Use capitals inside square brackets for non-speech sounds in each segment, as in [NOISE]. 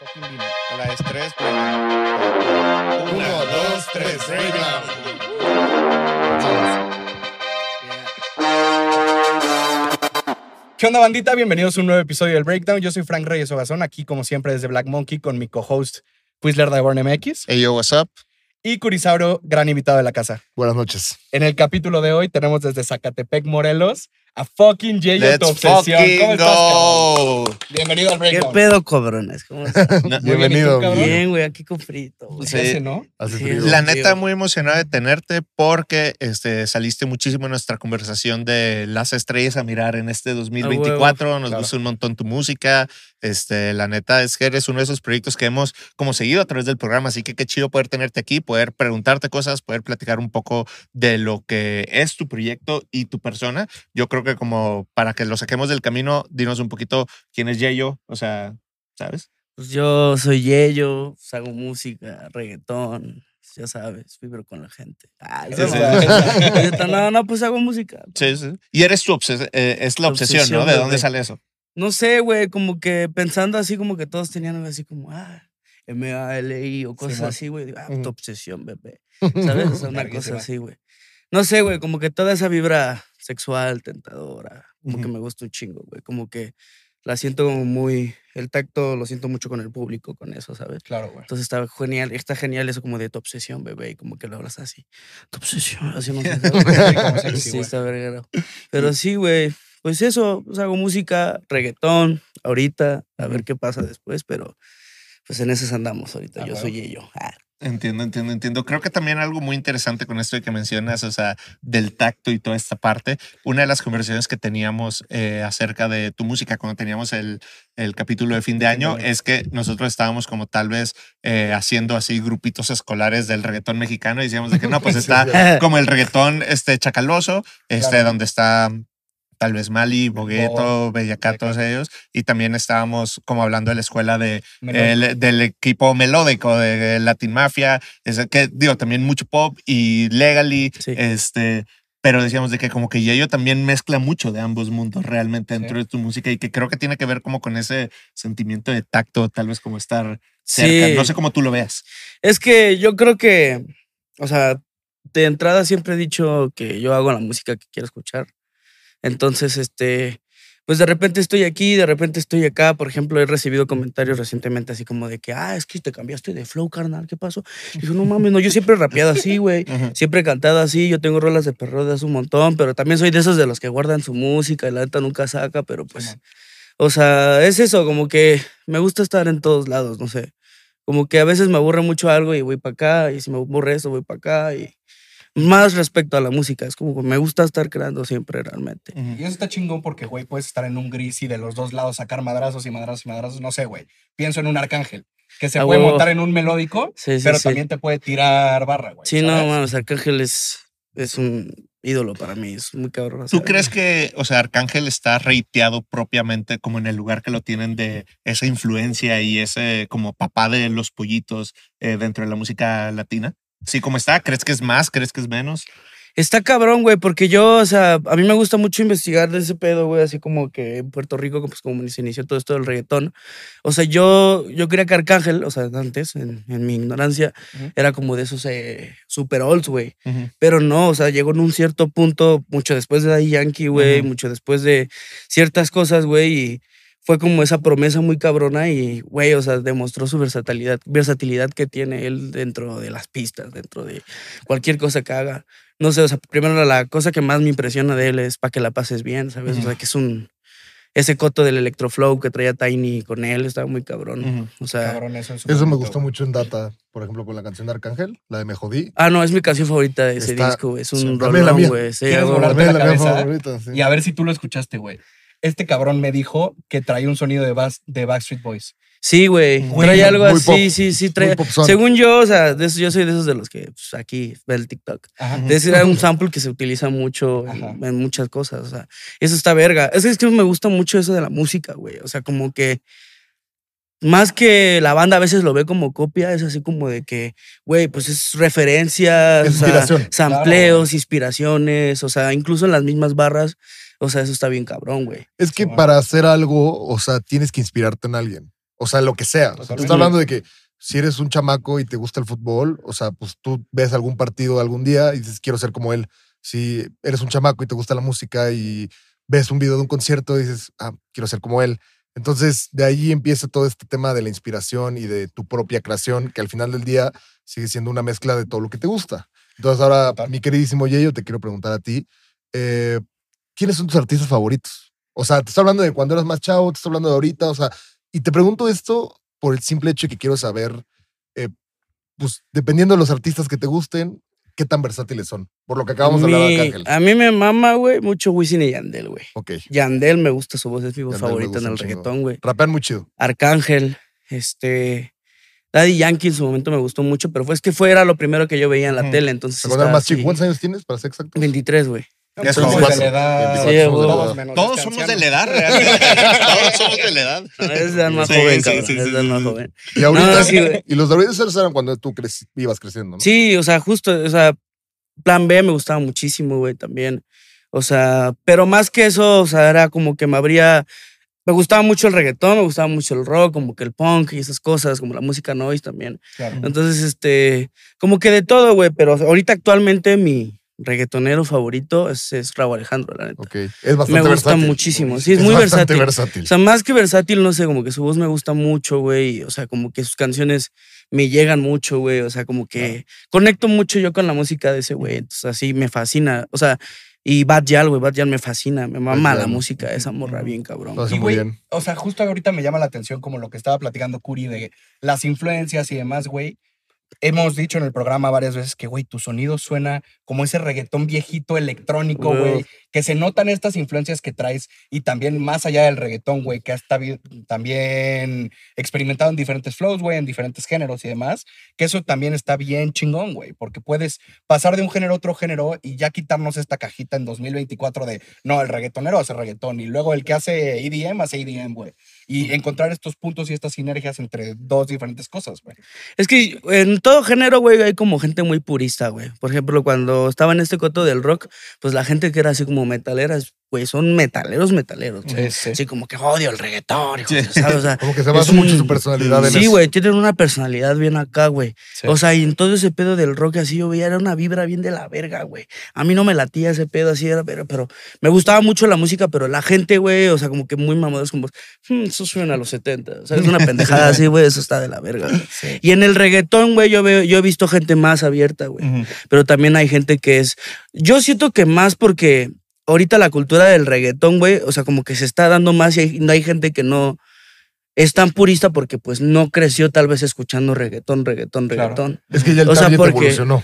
A la estrés, Uno, dos, tres, ¿Qué onda, bandita? Bienvenidos a un nuevo episodio del Breakdown. Yo soy Frank Reyes Ogazón, aquí como siempre desde Black Monkey con mi co-host Quizler de Born MX. Hey, yo, what's up? Y Curisauro, gran invitado de la casa. Buenas noches. En el capítulo de hoy tenemos desde Zacatepec, Morelos, a fucking Yayo, tu obsesión. ¿Cómo estás, go. Bienvenido al ¿Qué Breakdown. pedo, cabrones? ¿Cómo [LAUGHS] tú, Bienvenido. Bien, güey, aquí con frito. güey. ¿no? Hace Sí, frío. La neta, muy emocionado de tenerte porque este, saliste muchísimo en nuestra conversación de las estrellas a mirar en este 2024. Nos Claro. gusta un montón tu música. Este, la neta es que eres uno de esos proyectos que hemos como seguido a través del programa. Así que qué chido poder tenerte aquí, poder preguntarte cosas, poder platicar un poco de lo que es tu proyecto y tu persona. Yo creo que como para que lo saquemos del camino, dinos un poquito quién es Yeyo. O sea, ¿sabes? Pues yo soy Yello, pues hago música, reggaetón, ya sabes, vibro con la gente. Ay, Sí, sí. no, no, pues hago música. Sí, sí. Y eres tu obses- eh, es la obsesión, Obsesión, ¿no? ¿De dónde bebé. sale eso? No sé, güey, como que pensando así como que todos tenían así como, ah, M-A-L-I o cosas Simón. así, güey. Ah, Ujú. tu obsesión, bebé. ¿Sabes? O sea, una cosa así, güey. No sé, güey, como que toda esa vibra sexual, tentadora, como que me gusta un chingo, güey. Como que la siento como muy, el tacto lo siento mucho con el público, con eso, ¿sabes? Claro, güey. Entonces está genial, está genial eso como de tu obsesión, bebé, y como que lo hablas así. Tu obsesión, [LAUGHS] así no sé. Sí, sexy, está verguero. Pero sí, güey, pues eso, pues hago música, reggaetón, ahorita, a ver qué pasa después, pero pues en esas andamos ahorita. Ah, Yo soy ello. Ah, Entiendo, entiendo, entiendo. Creo que también algo muy interesante con esto que mencionas, o sea, del tacto y toda esta parte. Una de las conversaciones que teníamos eh, acerca de tu música cuando teníamos el, el capítulo de fin de año es que nosotros estábamos como tal vez eh, haciendo así grupitos escolares del reggaetón mexicano y decíamos de que no, pues [LAUGHS] está como el reggaetón este chacaloso, este Claro. donde está tal vez Mali, Bogueto, Bo, Bellacat, todos ellos. Y también estábamos como hablando de la escuela de el- del equipo melódico de Latin Mafia, es que digo también mucho pop y legally, Sí. este, pero decíamos de que como que Yayo también mezcla mucho de ambos mundos realmente Sí. dentro de tu música y que creo que tiene que ver como con ese sentimiento de tacto, tal vez como estar cerca, Sí. no sé cómo tú lo veas. Es que yo creo que, o sea, de entrada siempre he dicho que yo hago la música que quiero escuchar. Entonces, este, pues de repente estoy aquí, de repente estoy acá. Por ejemplo, he recibido comentarios recientemente así como de que, ah, es que te cambiaste de flow, carnal, ¿qué pasó? Y yo, no mames, no, yo siempre he rapeado así, güey. Siempre he cantado así, yo tengo rolas de perro de hace un montón, pero también soy de esos de los que guardan su música y la neta nunca saca, pero pues, o sea, es eso, como que me gusta estar en todos lados, no sé. Como que a veces me aburre mucho algo y voy para acá, y si me aburre eso, voy para acá, y más respecto a la música, es como que me gusta estar creando siempre realmente. Y eso está chingón porque, güey, puedes estar en un gris y de los dos lados sacar madrazos y madrazos y madrazos. No sé, güey. Pienso en un arcángel que se puede huevo. montar en un melódico, Sí, sí, pero sí. también te puede tirar barra, güey. Sí, no, ¿sabes? mames, Arcángel es, es un ídolo para mí, es muy cabrón. ¿Tú ¿sabes? crees que, o sea, Arcángel está reiteado propiamente como en el lugar que lo tienen de esa influencia y ese como papá de los pollitos eh, dentro de la música latina? Sí, como está, ¿crees que es más? ¿Crees que es menos? Está cabrón, güey, porque yo, o sea, a mí me gusta mucho investigar de ese pedo, güey, así como que en Puerto Rico, pues como se inició todo esto del reggaetón. O sea, yo, yo creía que Arcángel, o sea, antes, en, en mi ignorancia, era como de esos eh, super olds, güey. Pero no, o sea, llegó en un cierto punto, mucho después de Daddy Yankee, güey, mucho después de ciertas cosas, güey, y fue como esa promesa muy cabrona y, güey, o sea, demostró su versatilidad, versatilidad que tiene él dentro de las pistas, dentro de cualquier cosa que haga. No sé, o sea, primero la cosa que más me impresiona de él es para que la pases bien, ¿sabes? O sea, que es un... Ese coto del electroflow que traía Tiny con él estaba muy cabrón. O sea... Cabrón, eso Eso me gustó mucho en Data, por ejemplo, con la canción de Arcángel, la de Me Jodí. Ah, no, es mi canción favorita de ese Está- disco, güey. Es un la rolón, güey. Sí, ¿Quieres güey. volarte También la la mía cabeza? favorita, sí. Y a ver si tú lo escuchaste, güey. Este cabrón me dijo que traía un sonido de, Backstreet Boys. Sí, güey. Trae algo muy así, pop, sí, sí. Trae. Según yo, o sea, de eso, yo soy de esos de los que pues, aquí ve el TikTok. Ajá. De ese era un sample que se utiliza mucho en, muchas cosas. O sea, eso está verga. Es que, es que me gusta mucho eso de la música, güey. O sea, como que más que la banda a veces lo ve como copia, es así como de que, güey, pues es referencias, o sea, Inspiración. sampleos, inspiraciones, o sea, incluso en las mismas barras. O sea, eso está bien cabrón, güey. Es que para hacer algo, o sea, tienes que inspirarte en alguien. O sea, lo que sea. O sea, tú estás hablando de que si eres un chamaco y te gusta el fútbol, o sea, pues tú ves algún partido algún día y dices, quiero ser como él. Si eres un chamaco y te gusta la música y ves un video de un concierto y dices, ah, quiero ser como él. Entonces, de ahí empieza todo este tema de la inspiración y de tu propia creación, que al final del día sigue siendo una mezcla de todo lo que te gusta. Entonces, ahora, mi queridísimo Yeyo, te quiero preguntar a ti, eh, ¿quiénes son tus artistas favoritos? O sea, te estoy hablando de cuando eras más chavo, te estoy hablando de ahorita, o sea, y te pregunto esto por el simple hecho de que quiero saber, eh, pues, dependiendo de los artistas que te gusten, qué tan versátiles son. Por lo que acabamos de hablar de Arcángel. a mí me mama, güey, mucho Wisin y Yandel, güey. Ok. Yandel me gusta su voz, es mi voz Yandel favorita en el reggaetón, güey. Rapean muy chido. Arcángel, este. Daddy Yankee en su momento me gustó mucho, pero fue es que fue era lo primero que yo veía en la tele, entonces. Estaba más chico. ¿Cuántos años tienes, para ser exacto? 23, güey. Ya Somos somos de la edad. Sí, somos de la todos menos Todos somos de la edad, [LAUGHS] realmente. [LAUGHS] Todos somos de la edad. [LAUGHS] No, es el más Sí, joven, sí, cabrón. es más joven. Y ahorita, No, y los David esos eran cuando tú ibas creciendo, ¿no? Sí, o sea, justo, o sea, Plan B me gustaba muchísimo, güey, también. O sea, pero más que eso, o sea, era como que me habría. Me gustaba mucho el reggaetón, me gustaba mucho el rock, como que el punk y esas cosas, como la música noise también. Claro. Entonces, este, como que de todo, güey, pero ahorita actualmente mi reggaetonero favorito es, es Raúl Alejandro, la neta. Ok. Es bastante Me gusta versátil. muchísimo, sí, es muy bastante versátil. versátil. O sea, más que versátil, no sé, como que su voz me gusta mucho, güey. O sea, como que sus canciones me llegan mucho, güey. O sea, como que conecto mucho yo con la música de ese güey. Entonces, así me fascina. O sea, y Bad Yal, güey, Bad Yal me fascina. Me mama la Yal. música de esa morra bien, cabrón. Lo hace Y, muy bien. O sea, justo ahorita me llama la atención como lo que estaba platicando Curi de las influencias y demás, güey. Hemos dicho en el programa varias veces que, güey, tu sonido suena como ese reggaetón viejito electrónico, güey. Que se notan estas influencias que traes y también más allá del reggaetón, güey, que has también experimentado en diferentes flows, güey, en diferentes géneros y demás. Que eso también está bien chingón, güey, porque puedes pasar de un género a otro género y ya quitarnos esta cajita en 2024 de, no, el reggaetonero hace reggaetón y luego el que hace EDM hace EDM, güey. Y encontrar estos puntos y estas sinergias entre dos diferentes cosas, güey. Es que en todo género, güey, hay como gente muy purista, güey. Por ejemplo, cuando estaba en este coto del rock, pues la gente que era así como metaleras, güey, son metaleros, metaleros. Sí, sí. Así como que odio el reggaetón, hijo de- ¿sabes? O sea, [LAUGHS] Como que se basa mucho su personalidad en Sí, güey, tienen una personalidad bien acá, güey. Sí. O sea, y en todo ese pedo del rock así yo veía, era una vibra bien de la verga, güey. A mí no me latía ese pedo así, era, pero, pero me gustaba mucho la música, pero la gente, güey, o sea, como que muy mamadores, como, "Hmm, eso suena a los 70. O sea, es una [LAUGHS] pendejada así, güey, eso está de la verga. güey. Sí. Y en el reggaetón, güey, yo, veo, yo he visto gente más abierta, güey. Pero también hay gente que es. Yo siento que más porque ahorita la cultura del reggaetón, güey, o sea, como que se está dando más y hay, no hay gente que no es tan purista porque pues no creció tal vez escuchando reggaetón, reggaetón, Claro. reggaetón. Es que ya el O sea, porque- evolucionó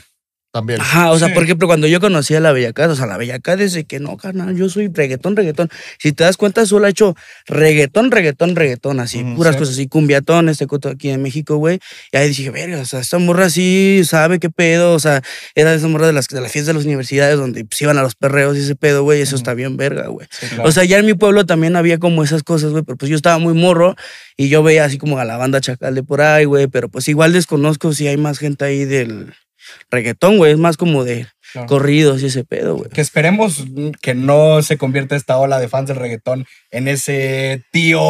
también. Ajá, o sea, Sí. por ejemplo, cuando yo conocí a la Bellacad, o sea, la Bellacad desde que no, carnal, yo soy reggaetón, reggaetón. Si te das cuenta, solo ha hecho reggaetón, reggaetón, reggaetón, así, puras sí. cosas así, cumbiatón, este coto aquí en México, güey. Y ahí dije, verga, o sea, esta morra sí sabe qué pedo, o sea, era esa morra de las, de las fiestas de las universidades donde pues, iban a los perreos y ese pedo, güey, eso está bien verga, güey. Sí, claro. O sea, ya en mi pueblo también había como esas cosas, güey, pero pues yo estaba muy morro y yo veía así como a la banda chacal de por ahí, güey, pero pues igual desconozco si hay más gente ahí del reggaetón, güey, es más como de Claro. corridos y ese pedo, güey. que esperemos que no se convierta esta ola de fans del reggaetón en ese tío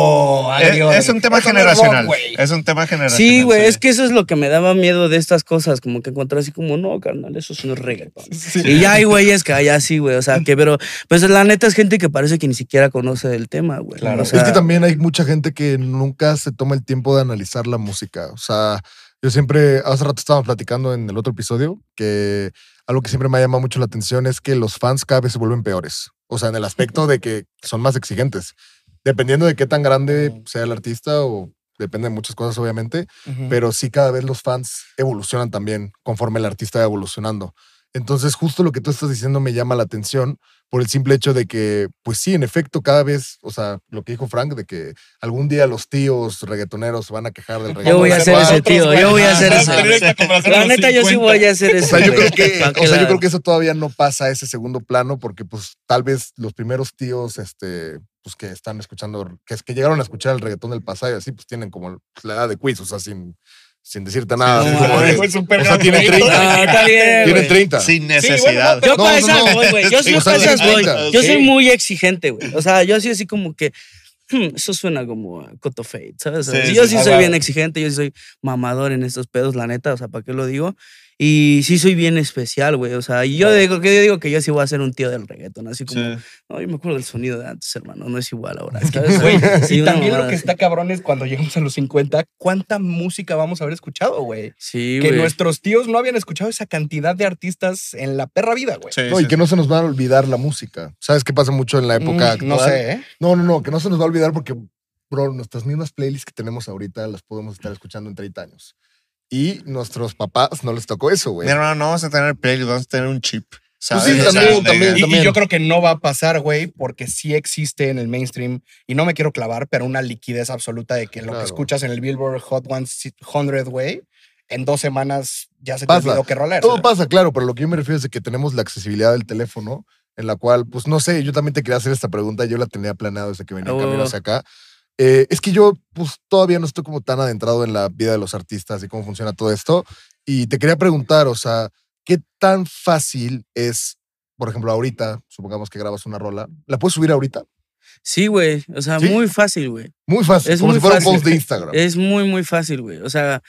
Es, agrio. es un tema "Eso no es rock, generacional. güey". Es un tema generacional. Sí, güey, es que eso es lo que me daba miedo de estas cosas, como que encontrar así como, no, carnal, eso no es reggaetón. Sí. Y ya hay güeyes que allá sí, güey, o sea, que, pero, pues la neta es gente que parece que ni siquiera conoce el tema, güey. Claro. O sea, es que también hay mucha gente que nunca se toma el tiempo de analizar la música. O sea, yo siempre, hace rato estábamos platicando en el otro episodio que algo que siempre me ha llamado mucho la atención es que los fans cada vez se vuelven peores. O sea, en el aspecto de que son más exigentes. Dependiendo de qué tan grande sea el artista o depende de muchas cosas, obviamente. Pero sí cada vez los fans evolucionan también conforme el artista va evolucionando. Entonces, justo lo que tú estás diciendo me llama la atención por el simple hecho de que, pues sí, en efecto, cada vez, o sea, lo que dijo Frank, de que algún día los tíos reggaetoneros se van a quejar del reggaetón. Yo voy a ser ese tío, yo voy a ser ese. La neta, yo sí voy a hacer O eso. sea, yo creo que, o sea, yo creo que eso todavía no pasa a ese segundo plano porque pues tal vez los primeros tíos, este, pues que están escuchando, que es que llegaron a escuchar el reggaetón del pasado y así, pues tienen como la edad de quiz, o sea, sin, sin decirte nada. no, como de- fue súper o sea, tiene gratuito. 30. Ah, está bien, Tiene güey. 30. Sin necesidad. Yo No, para no, esas no. voy, güey. Yo sí sea, para esas sí, voy. Yo Sí. soy muy exigente, güey. O sea, yo sí así como que "Hmm, eso suena como Coto Fate, ¿sabes? Sí, yo sí, sí ah, soy bien exigente, yo sí soy mamador en estos pedos, la neta, o sea, ¿para qué lo digo? Y sí soy bien especial, güey, o sea, y yo Claro. digo, que yo digo que yo sí voy a ser un tío del reggaetón, así como, Sí. no, yo me acuerdo del sonido de antes, hermano, no es igual ahora, Es que, ¿sabes? güey, [LAUGHS] Sí, y también lo que así. está cabrón es cuando llegamos a los 50, ¿cuánta música vamos a haber escuchado, güey? Sí, Que güey. nuestros tíos no habían escuchado esa cantidad de artistas en la perra vida, güey. Sí, No, y sí, que no se nos va a olvidar la música. ¿Sabes qué pasa mucho en la época Mm, actual? no sé, ¿eh? No, no, no, que no se nos va a olvidar porque, bro, nuestras mismas playlists que tenemos ahorita las podemos estar escuchando en 30 años. Y nuestros papás no les tocó eso, güey. Mi hermano, no vamos a tener playlist, vamos a tener un chip. ¿sabes? sí, O sea, también, también. Y, y yo creo que no va a pasar, güey, porque sí existe en el mainstream, y no me quiero clavar, pero una liquidez absoluta de que lo Claro. que escuchas en el Billboard Hot 100, güey, en dos semanas ya se te Pasa. olvidó qué rola era. Todo pasa, claro, pero lo que yo me refiero es de que tenemos la accesibilidad del teléfono, en la cual, pues no sé, yo también te quería hacer esta pregunta, yo la tenía planeado desde que venía en Oh. camino hacia acá. Eh, es que yo, pues todavía no estoy como tan adentrado en la vida de los artistas y cómo funciona todo esto. Y te quería preguntar, o sea, ¿qué tan fácil es, por ejemplo, ahorita, supongamos que grabas una rola, ¿la puedes subir ahorita? Sí, güey, o sea, ¿Sí? muy fácil, güey. Muy fácil, Es como muy si fuera fácil. un post de Instagram. Es muy, muy fácil, güey. O sea,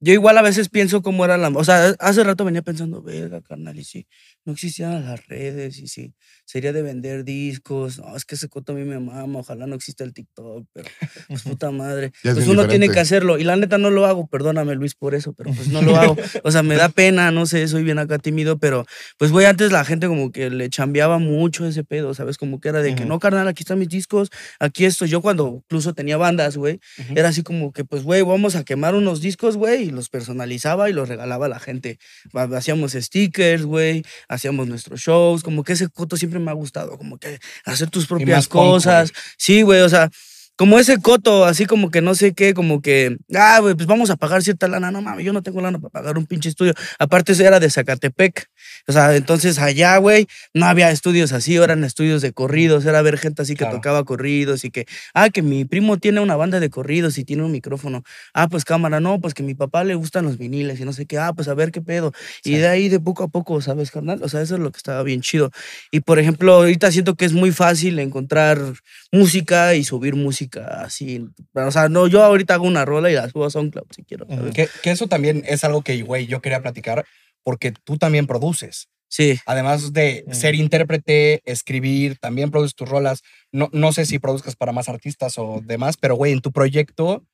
yo igual a veces pienso cómo era la... O sea, hace rato venía pensando, verga, carnal, y si no existieran las redes, y si sería de vender discos. No, es que ese coto a mí me mama, ojalá no exista el TikTok, pero pues [LAUGHS] puta madre. Pues uno tiene diferente. que hacerlo. Y la neta no lo hago, perdóname Luis por eso, pero pues no lo hago. [LAUGHS] O sea, me da pena, no sé, soy bien acá tímido, pero pues güey, antes la gente como que le chambeaba mucho ese pedo, ¿sabes? Como que era de que no, carnal, aquí están mis discos, aquí esto. Yo cuando incluso tenía bandas, güey, era así como que, pues, güey, vamos a quemar unos discos, güey, y los personalizaba y los regalaba a la gente. Hacíamos stickers, güey, hacíamos nuestros shows, como que ese coto siempre me ha gustado, como que hacer tus propias punk, cosas. Sí, güey, o sea, como ese coto, así como que no sé qué, como que, ah, güey, pues vamos a pagar cierta lana. No mames, yo no tengo lana para pagar un pinche estudio. Aparte, eso era de Zacatepec. O sea, entonces allá, güey, no había estudios así, eran estudios de corridos, era ver gente así que Claro. tocaba corridos y que, ah, que mi primo tiene una banda de corridos y tiene un micrófono. Ah, pues cámara, no, pues que mi papá le gustan los viniles y no sé qué, ah, pues a ver qué pedo. Y de ahí de poco a poco, ¿sabes, carnal? O sea, eso es lo que estaba bien chido. Y por ejemplo, ahorita siento que es muy fácil encontrar música y subir música así. O sea, no, yo ahorita hago una rola y la subo a SoundCloud si quiero. Que, que eso también es algo que, güey, yo quería platicar, porque tú también produces. Sí. Además de Mm. ser intérprete, escribir, también produces tus rolas. No, no sé si produzcas para más artistas o demás, pero güey, en tu proyecto,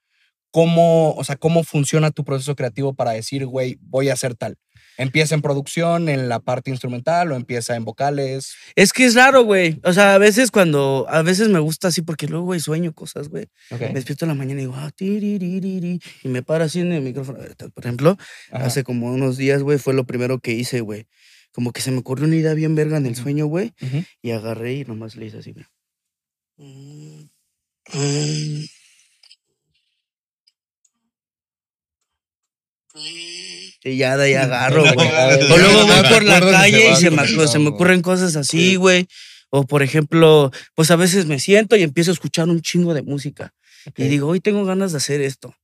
¿cómo, o sea, cómo funciona tu proceso creativo para decir, güey, voy a hacer tal? ¿Empieza en producción, en la parte instrumental o empieza en vocales? Es que es raro, güey. O sea, a veces cuando, a veces me gusta así porque luego, güey, sueño cosas, güey. Me despierto en la mañana y digo, ah, tiriririri", y me paro así en el micrófono. Por ejemplo, Ajá. hace como unos días, güey, fue lo primero que hice, güey. Como que se me ocurrió una idea bien verga en el sueño, güey. Y agarré y nomás le hice así, mira. Y ya de ahí agarro, güey. O luego voy por la calle y se me, se me ocurren cosas así, güey. O por ejemplo, pues a veces me siento y empiezo a escuchar un chingo de música. Y digo, hoy tengo ganas de hacer esto.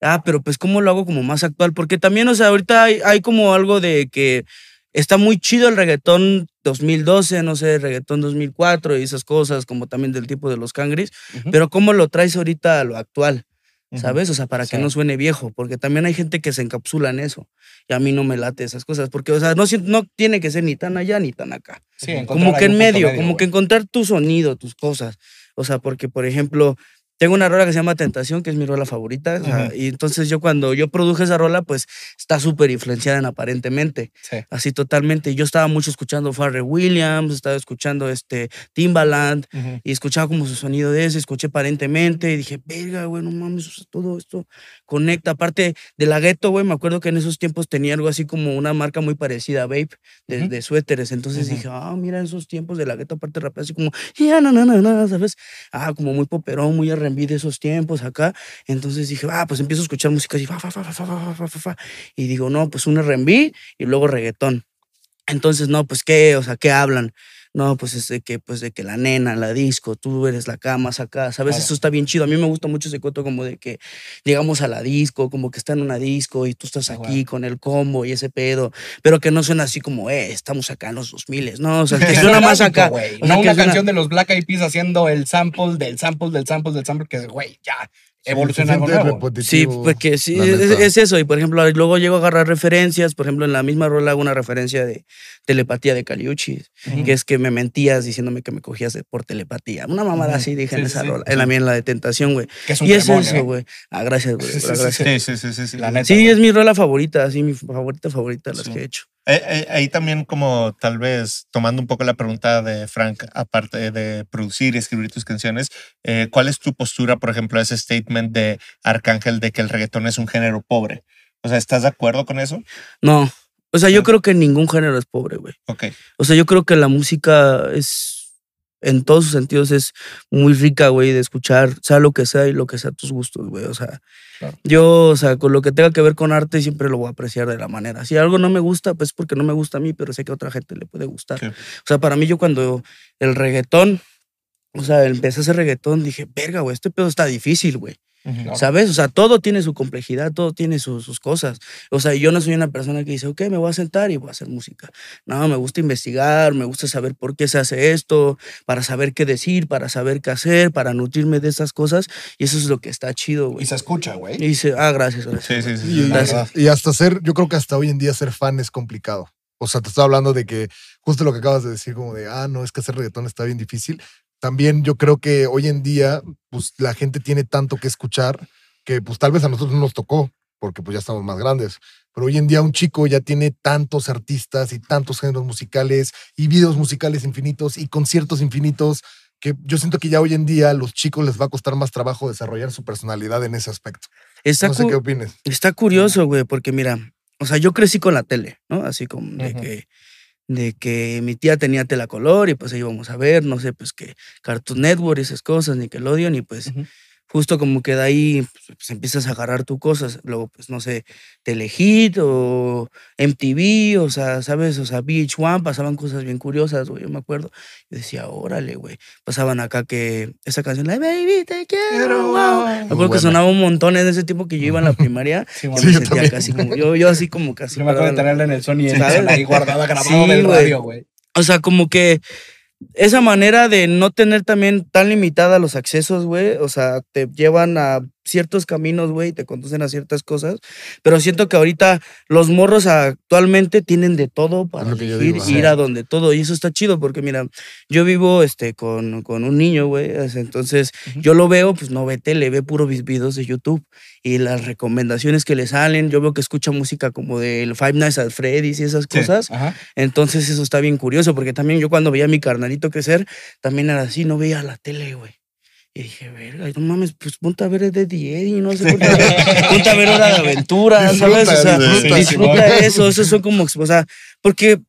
Ah, pero pues ¿cómo lo hago como más actual? Porque también, o sea, ahorita hay, hay como algo de que está muy chido el reggaetón 2012, no sé, reggaetón 2004 y esas cosas, como también del tipo de los cangris. Pero ¿cómo lo traes ahorita a lo actual? ¿Sabes? O sea, para que no suene viejo, porque también hay gente que se encapsula en eso. Y a mí no me late esas cosas, porque, o sea, no, no tiene que ser ni tan allá ni tan acá. Sí, Como que en medio, como que encontrar tu sonido, tus cosas. O sea, porque, por ejemplo, tengo una rola que se llama Tentación, que es mi rola favorita. o sea, Ujú. Y entonces yo cuando yo produje esa rola, pues está súper influenciada en aparentemente. Sí. Así totalmente. Yo estaba mucho escuchando Pharrell Williams, estaba escuchando este Timbaland, y escuchaba como su sonido de ese, escuché aparentemente y dije, verga, güey, no mames, todo esto conecta. Aparte de la gueto, güey, me acuerdo que en esos tiempos tenía algo así como una marca muy parecida a Vape, de, suéteres. Entonces dije, ah, mira, en esos tiempos de la gueto, aparte rapea así como, ya, no, no, no, no, ¿sabes? Ah, como muy poperón, muy R&B de esos tiempos acá. Entonces dije, ah, pues empiezo a escuchar música así, fa, fa, fa, y digo, no, pues un R&B y luego reggaetón. Entonces, no, pues qué, o sea, ¿qué hablan? No, pues es de que, pues de que la nena, la disco, tú eres la cama, acá, ¿sabes? Claro. Eso está bien chido. A mí me gusta mucho ese cuento como de que llegamos a la disco, como que está en una disco y tú estás Ah, aquí con el combo y ese pedo, pero que no suena así como, eh, estamos acá en los 2000, no, o sea, que suena [LAUGHS] más acá. güey. O sea, no una suena- canción de los Black Eyed Peas haciendo el sample del sample del sample del sample que, güey, ya evoluciona algo nuevo. Sí, porque sí, es, eso. Y por ejemplo, luego llego a agarrar referencias. Por ejemplo, en la misma rola hago una referencia de telepatía de Caliuchis, Ujú. que es que me mentías diciéndome que me cogías por telepatía. Una mamada así dije en Sí, esa sí, rola. sí. En la mía, en la de tentación, güey. Que es un Y es eso, ¿eh? güey. Ah, gracias, güey. Sí, sí, gracias. sí, Sí, sí, sí, sí. sí. La neta. Sí, es mi rola favorita, así mi favorita, favorita de las Sí. que he hecho. Eh, eh, ahí también como tal vez tomando un poco la pregunta de Frank, aparte de producir y escribir tus canciones, eh, ¿cuál es tu postura, por ejemplo, a ese statement de Arcángel de que el reggaetón es un género pobre? O sea, ¿estás de acuerdo con eso? No. O sea, yo creo que ningún género es pobre, güey. Ok. O sea, yo creo que la música es, en todos sus sentidos, es muy rica, güey, de escuchar, sea lo que sea y lo que sea tus gustos, güey. O sea, Claro. yo, o sea, con lo que tenga que ver con arte, siempre lo voy a apreciar de la manera. Si algo no me gusta, pues porque no me gusta a mí, pero sé que a otra gente le puede gustar. Sí. O sea, para mí, yo cuando el reggaetón, o sea, empecé a hacer reggaetón, dije, verga, güey, este pedo está difícil, güey. Claro. ¿Sabes? O sea, todo tiene su complejidad, todo tiene sus, sus cosas. O sea, yo no soy una persona que dice, ok, me voy a sentar y voy a hacer música. No, me gusta investigar, me gusta saber por qué se hace esto, para saber qué decir, para saber qué hacer, para nutrirme de esas cosas. Y eso es lo que está chido, Y güey. se escucha, güey. Y dice, ah, gracias, gracias. Sí, sí, sí. Y, sí. verdad. y hasta ser, yo creo que hasta hoy en día ser fan es complicado. O sea, te estoy hablando de que justo lo que acabas de decir, como de, ah, no, es que hacer reggaetón está bien difícil. También yo creo que hoy en día, pues la gente tiene tanto que escuchar que pues tal vez a nosotros no nos tocó, porque pues ya estamos más grandes. Pero hoy en día un chico ya tiene tantos artistas y tantos géneros musicales y videos musicales infinitos y conciertos infinitos que yo siento que ya hoy en día a los chicos les va a costar más trabajo desarrollar su personalidad en ese aspecto. Está, No sé qué opines. está curioso, güey, porque mira, o sea, yo crecí con la tele, ¿no? Así como de que de que mi tía tenía tela color y pues ahí íbamos a ver, no sé, pues que Cartoon Network esas cosas, Nickelodeon y pues Ujú. Justo como que de ahí pues, pues, empiezas a agarrar tus cosas. Luego, pues, no sé, Telehit o MTV, o sea, ¿sabes? O sea, VH1, pasaban cosas bien curiosas, güey, yo me acuerdo. Y decía, órale, güey. Pasaban acá que esa canción, la Baby, te quiero, wow. Me acuerdo que sonaba un montón en ese tiempo que yo iba en la [LAUGHS] primaria. Sí, yo. Sí, me yo sentía también. casi como, yo, yo así como casi. Yo me acuerdo de tenerla en el Sony ¿Sabes? Ahí guardada, grabado Sí, del radio, güey. O sea, como que esa manera de no tener también tan limitada los accesos, güey, o sea, te llevan a ciertos caminos, güey, te conducen a ciertas cosas, pero siento que ahorita los morros actualmente tienen de todo para elegir digo, ir a donde todo, y eso está chido, porque mira, yo vivo este, con, con un niño, güey, es- entonces yo lo veo, pues no ve tele, ve puro vis- videos de YouTube, y las recomendaciones que le salen, yo veo que escucha música como del Five Nights at Freddy's y esas Sí. cosas, Ajá. entonces eso está bien curioso, porque también yo cuando veía a mi carnalito crecer, también era así, no veía la tele, güey. Y dije, verga, no mames, pues ponte a ver de Eddie, no sé, ponte a ver, ponte a ver Hora de Aventura, ¿sabes? O sea, Disfruta, eso, eso son como, o sea, porque,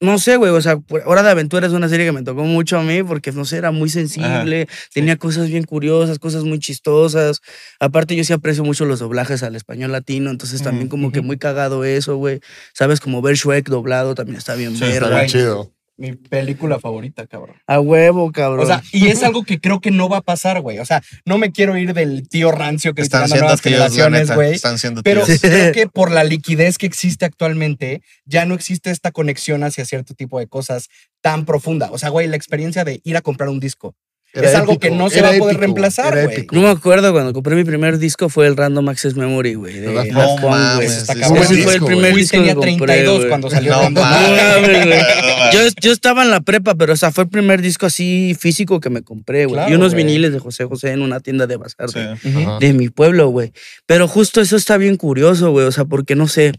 no sé, güey, o sea, Hora de Aventura es una serie que me tocó mucho a mí, porque, no sé, era muy sensible, tenía cosas bien curiosas, cosas muy chistosas. Aparte, yo sí aprecio mucho los doblajes al español latino, entonces también Mm, como que muy cagado eso, güey. ¿Sabes? Como ver Shrek doblado también está bien Sí, Está verga. bien güey. chido. Mi película favorita, cabrón. A huevo, cabrón. O sea, y es algo que creo que no va a pasar, güey. O sea, no me quiero ir del tío rancio que Están está siendo nuevas tíos, la generaciones, güey. Están siendo Pero creo [LAUGHS] que por la liquidez que existe actualmente, ya no existe esta conexión hacia cierto tipo de cosas tan profunda. O sea, güey, la experiencia de ir a comprar un disco. Era Es algo épico, que no se va a poder épico, reemplazar, güey. Yo me acuerdo cuando compré mi primer disco fue el Random Access Memory, güey. De No güey. mames, Está cabrón. Ese fue el primer disco tenía que compré, 32 güey. cuando salió No Random No. [LAUGHS] No. Yo, yo estaba en la prepa, pero o sea, fue el primer disco así físico que me compré, güey. y unos güey. viniles de José José en una tienda de bazar Sí. de mi pueblo, güey. Pero justo eso está bien curioso, güey. O sea, porque no sé.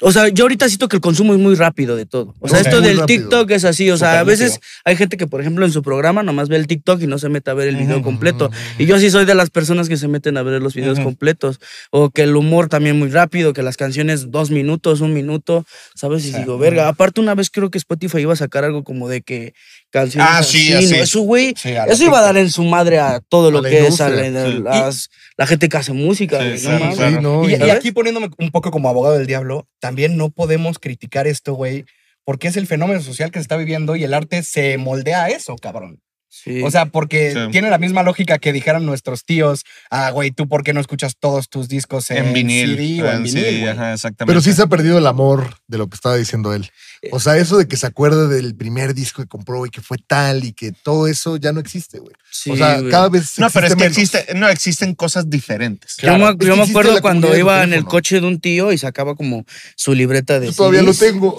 O sea, yo ahorita siento que el consumo es muy rápido de todo. O sea, esto del rápido. TikTok es así. O sea, a veces hay gente que, por ejemplo, en su programa nomás ve el TikTok y no se mete a ver el video completo. Y yo sí soy de las personas que se meten a ver los videos completos. O que el humor también muy rápido, que las canciones dos minutos, un minuto, ¿sabes? Y digo, verga. Aparte, una vez creo que Spotify iba a sacar algo como de que canciones. Ah, sí, así. Eso, güey. Sí, Eso iba a dar en su madre a todo lo A que es a la, industria. Sí. las- la gente que hace música. Sí, güey, no claro, mames. claro. Sí, no, Y, y- y aquí poniéndome un poco como abogado del diablo, también no podemos criticar esto, güey, porque es el fenómeno social que se está viviendo y el arte se moldea a eso, cabrón. Sí. O sea, porque Sí. tiene la misma lógica que dijeran nuestros tíos, ah, güey, ¿tú por qué no escuchas todos tus discos en, En vinil. CD o en vinil, CD, güey? ajá, exactamente. Pero sí se ha perdido el amor de lo que estaba diciendo él. O sea, eso de que se acuerde del primer disco que compró y que fue tal y que todo eso ya no existe, güey. Sí, o sea, güey. cada vez No, pero es que menos. existe, no, existen cosas diferentes. Yo me, yo acuerdo cuando iba en el coche de un tío y sacaba como su libreta de Yo todavía lo tengo.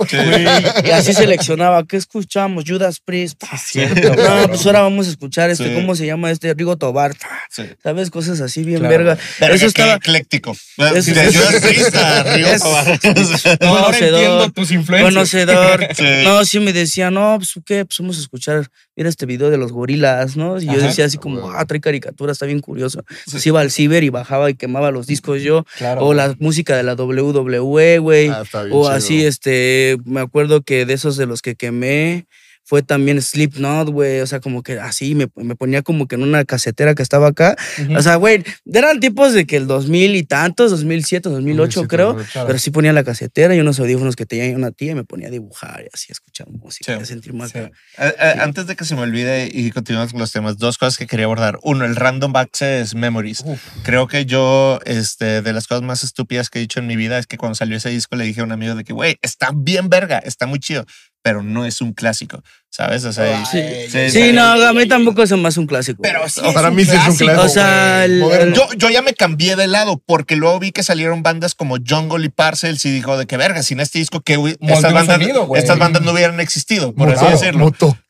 Y así seleccionaba, ¿qué escuchamos? Judas Priest. No, pues ahora vamos a escuchar este, Sí. ¿cómo se llama este? Rigo Tobar. Sí. ¿Sabes? Cosas así bien Claro. verga. Verga, Eso estaba... ecléctico. Eso- de Judas Priest a Es- Tobar. [LAUGHS] Ahora Conocedor. entiendo tus influencias. Conocedor. [LAUGHS] Sí. No, sí me decía, no, pues qué, pues vamos a escuchar, mira este video de los gorilas, ¿no? Y yo Ajá. decía así como, Bueno. ah, trae caricatura, está bien curioso. Pues iba al ciber y bajaba y quemaba los discos yo. Claro. O la música de la WWE, güey. Ah, o chido. así, este, me acuerdo que de esos de los que quemé fue también Slipknot, güey. O sea, como que así me, me ponía como que en una casetera que estaba acá. Ujú. O sea, güey, eran tipos de que el 2000 y tantos, 2007, 2008 2007, creo. 2008. Pero sí ponía la casetera y unos audífonos que tenía una tía y me ponía a dibujar y así a escuchar música, Sí. a sentir más. Sí. Eh, Antes de que se me olvide y continuamos con los temas, dos cosas que quería abordar. Uno, el Random Access Memories. Uf. Creo que yo, este, de las cosas más estúpidas que he dicho en mi vida es que cuando salió ese disco le dije a un amigo de que, güey, está bien verga, está muy chido, pero no es un clásico, ¿sabes? O sea, Sí. Sí, Sí, no, a mí tampoco se me hace un clásico. Pero Para mí sí es un clásico. O sea, el-. Yo, yo ya me cambié de lado porque luego vi que salieron bandas como Jungle y Parcels y dijo de que verga, sin este disco que estas bandas, sonido, estas bandas no hubieran existido, por así decirlo. [LAUGHS]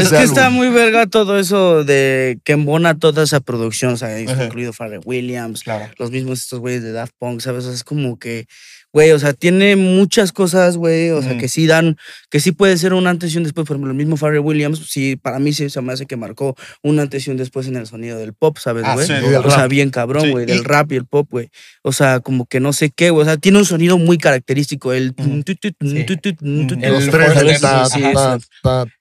Es que está muy verga todo eso de que embona toda esa producción, o sea, Ajá. incluido Pharrell Williams, Claro. los mismos estos güeyes de Daft Punk, ¿sabes? O sea, es como que, güey, o sea, tiene muchas cosas, güey, o sea, que sí dan, que sí puede ser un antes y un después. Por ejemplo, el mismo Pharrell Williams, sí, para mí sí se me hace que marcó un antes y un después en el sonido del pop, ¿sabes, Ah, güey? sí, y del o sea, bien cabrón, Sí, güey, y- del rap y el pop, güey. O sea, como que no sé qué, güey. O sea, tiene un sonido muy característico. El. Sí. Los tres, sí, sí.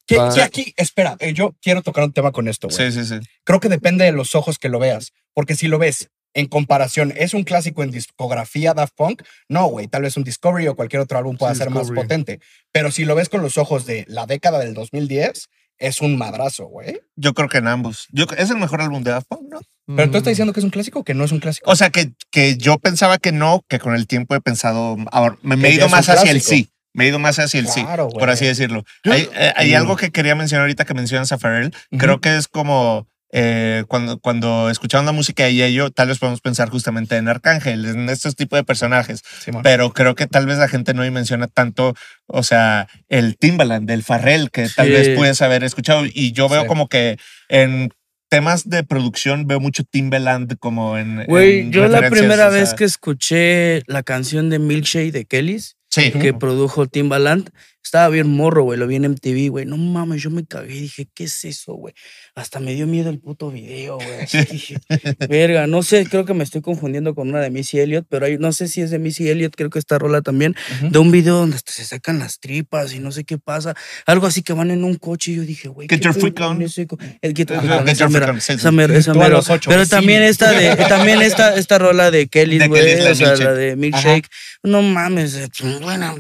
Que, que aquí, espera, eh, yo quiero tocar un tema con esto, güey. Sí, sí, sí. Creo que depende de los ojos que lo veas. Porque si lo ves en comparación, ¿es un clásico en discografía Daft Punk? No, güey. Tal vez un Discovery o cualquier otro álbum pueda Sí, ser más potente. Pero si lo ves con los ojos de la década del 2010, es un madrazo, güey. Yo creo que en ambos. Yo, es el mejor álbum de Daft Punk, ¿no? Pero tú estás Mm. diciendo que es un clásico o que no es un clásico. O sea, que, que yo pensaba que no, que con el tiempo he pensado, ahora, me, he ido más hacia el sí. Me he ido más hacia el sí, güey. por así decirlo. Yo- hay eh, hay Mm. algo que quería mencionar ahorita que mencionas a Pharrell. Creo que es como eh, cuando, cuando escuchamos la música de ello, tal vez podemos pensar justamente en Arcángel, en estos tipos de personajes. Simón. Pero creo que tal vez la gente no dimensiona tanto, o sea, el Timbaland, del Farrell, que tal Sí. vez puedes haber escuchado. Y yo veo Sí. como que en temas de producción veo mucho Timbaland como en. Güey, yo la primera o sea, vez que escuché la canción de Milkshake de Kellys, Sí. que produjo Timbaland, estaba bien morro, güey, lo vi en MTV, güey. No mames, yo me cagué dije, ¿qué es eso, güey? Hasta me dio miedo el puto video, güey. Así dije, [LAUGHS] verga, no sé, creo que me estoy confundiendo con una de Missy Elliott, pero hay, no sé si es de Missy Elliott, creo que esta rola también, Ujú. de un video donde hasta se sacan las tripas y no sé qué pasa. Algo así que van en un coche y yo dije, güey, Get ¿qué your freak on. ese El Get Ajá, Freak On, Get esa Your Freak mera- sí, esa sí. mera- esa Tú a mera. los ocho, Pero sí. también esta de, también esta, esta rola de Kelly, güey, o sea, la de Milkshake. No mames, eh, pues, bueno,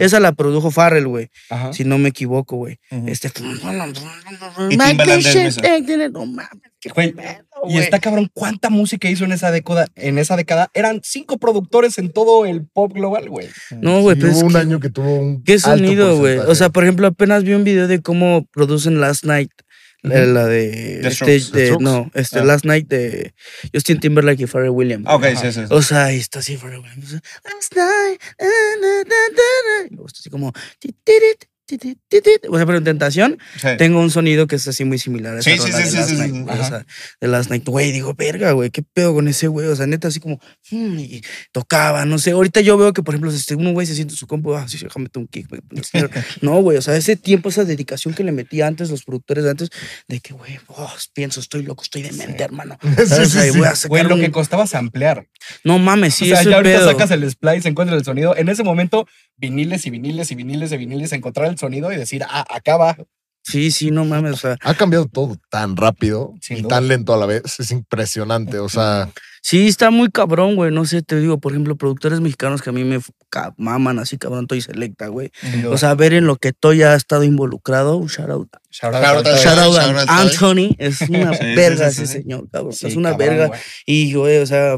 esa la produjo Farrell, güey, Ajá. si no me equivoco, güey. Este, Y Timbaland es esa. no mames, qué Güey, Y está cabrón, ¿cuánta música hizo en esa década? En esa década eran cinco productores en todo el pop global, güey. No, güey, Sí, pero es hubo un que- año que tuvo un. ¿Qué sonido, güey? O sea, por ejemplo, apenas vi un video de cómo producen Last Night. La, Ujú. la de, The este, Strokes. The de- Strokes. no, este Ah. Last Night de Justin Timberlake y Pharrell Williams. Ah, Ok, Ajá. sí, sí. sí. O sea, y está así Pharrell Williams. Last night. na, na, na", y luego está así como. ti, ti, ti, O sea, pero en Tentación Sí. tengo un sonido que es así muy similar a esa Sí, sí, de sí, Last Night, güey, o ajá. sea, de Last Night. Güey, digo, verga, güey, qué pedo con ese güey. O sea, neta, así como. hmm, y tocaba, no sé. Ahorita yo veo que, por ejemplo, este, uno güey se siente en su compu, ah, sí, déjame un kick. güey, poner snare". no, güey, o sea, ese tiempo, esa dedicación que le metí antes, los productores de antes, de que, güey, oh, pienso, estoy loco, estoy demente, hermano. [LAUGHS] ¿Sabes? sí, Ahí sí. voy a Güey, lo un- que costaba samplear. No mames, sí, o sea, eso ya es ahorita pedo. sacas el splice, encuentras el sonido. En ese momento, viniles y viniles y viniles de viniles, encontrar el sonido y decir, ah, acá va. Sí, sí, no mames, o sea, Ha cambiado todo tan rápido y duda. tan lento a la vez. Es impresionante. O sea, sí está muy cabrón, güey. No sé, te digo, por ejemplo, productores mexicanos que a mí me maman así, cabrón, Toy Selecta, güey. O sea, ver en lo que Toy ha estado involucrado, un shout out. Shout out, Shout out, shout out. Shout out. Anthony, es una [LAUGHS] verga sí, sí, ese sí. señor, cabrón. Sí, es una cabrón, verga. güey. Y, güey, o sea,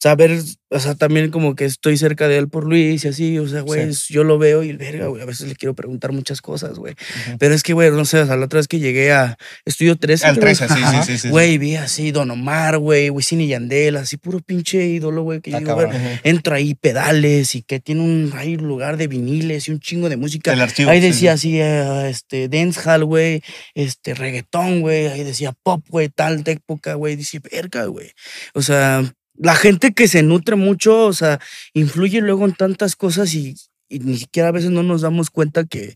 saber, o sea, también como que estoy cerca de él por Luis y así, o sea, güey, yo lo veo y verga, güey, a veces le quiero preguntar muchas cosas, güey. Pero es que, güey, no sé, o sea, la otra vez que llegué a Estudio 13, El creo, 13, sí, sí, sí, sí. Güey, vi así Don Omar, güey, Wisin y Yandel, así puro pinche ídolo, güey, que yo Está digo, güey. Ujú. entra ahí pedales y que tiene un, hay lugar de viniles y un chingo de música. El archivo. Ahí decía sí. así, eh, este, dancehall, güey, este, reggaetón, güey, ahí decía pop, güey, tal de época, güey, dice, verga, güey. O sea, la gente que se nutre mucho, o sea, influye luego en tantas cosas y, ni siquiera a veces no nos damos cuenta que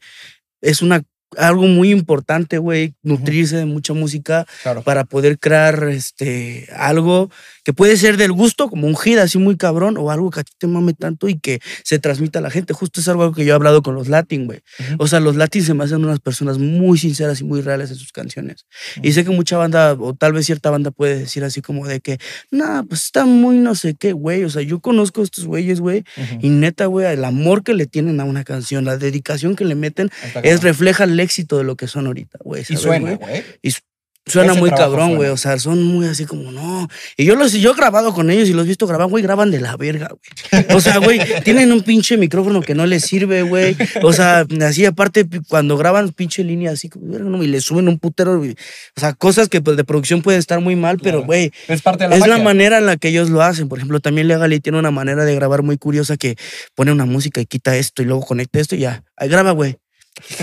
es una algo muy importante, güey, nutrirse de mucha música Claro. para poder crear este algo que puede ser del gusto, como un hit así muy cabrón, o algo que a ti te mame tanto y que se transmita a la gente. Justo es algo que yo he hablado con los latin, güey. Ujú. O sea, los latin se me hacen unas personas muy sinceras y muy reales en sus canciones. Y sé que mucha banda, o tal vez cierta banda puede decir así como de que, nah, pues está muy no sé qué, güey. O sea, yo conozco a estos güeyes, güey, y neta, güey, el amor que le tienen a una canción, la dedicación que le meten, es refleja el éxito de lo que son ahorita, güey. Y ¿sabes, suena, güey? Y su- suena Ese muy cabrón, güey. O sea, son muy así como, no. Y yo los yo he grabado con ellos y los he visto grabar, güey, graban de la verga, güey. O sea, güey, [LAUGHS] tienen un pinche micrófono que no les sirve, güey. O sea, así aparte, cuando graban pinche línea así, y le suben un putero. güey. O sea, cosas que pues, de producción pueden estar muy mal, pero, güey, Es parte de la es la manera en la que ellos lo hacen. Por ejemplo, también Legali tiene una manera de grabar muy curiosa que pone una música y quita esto y luego conecta esto y ya. Ahí graba, güey.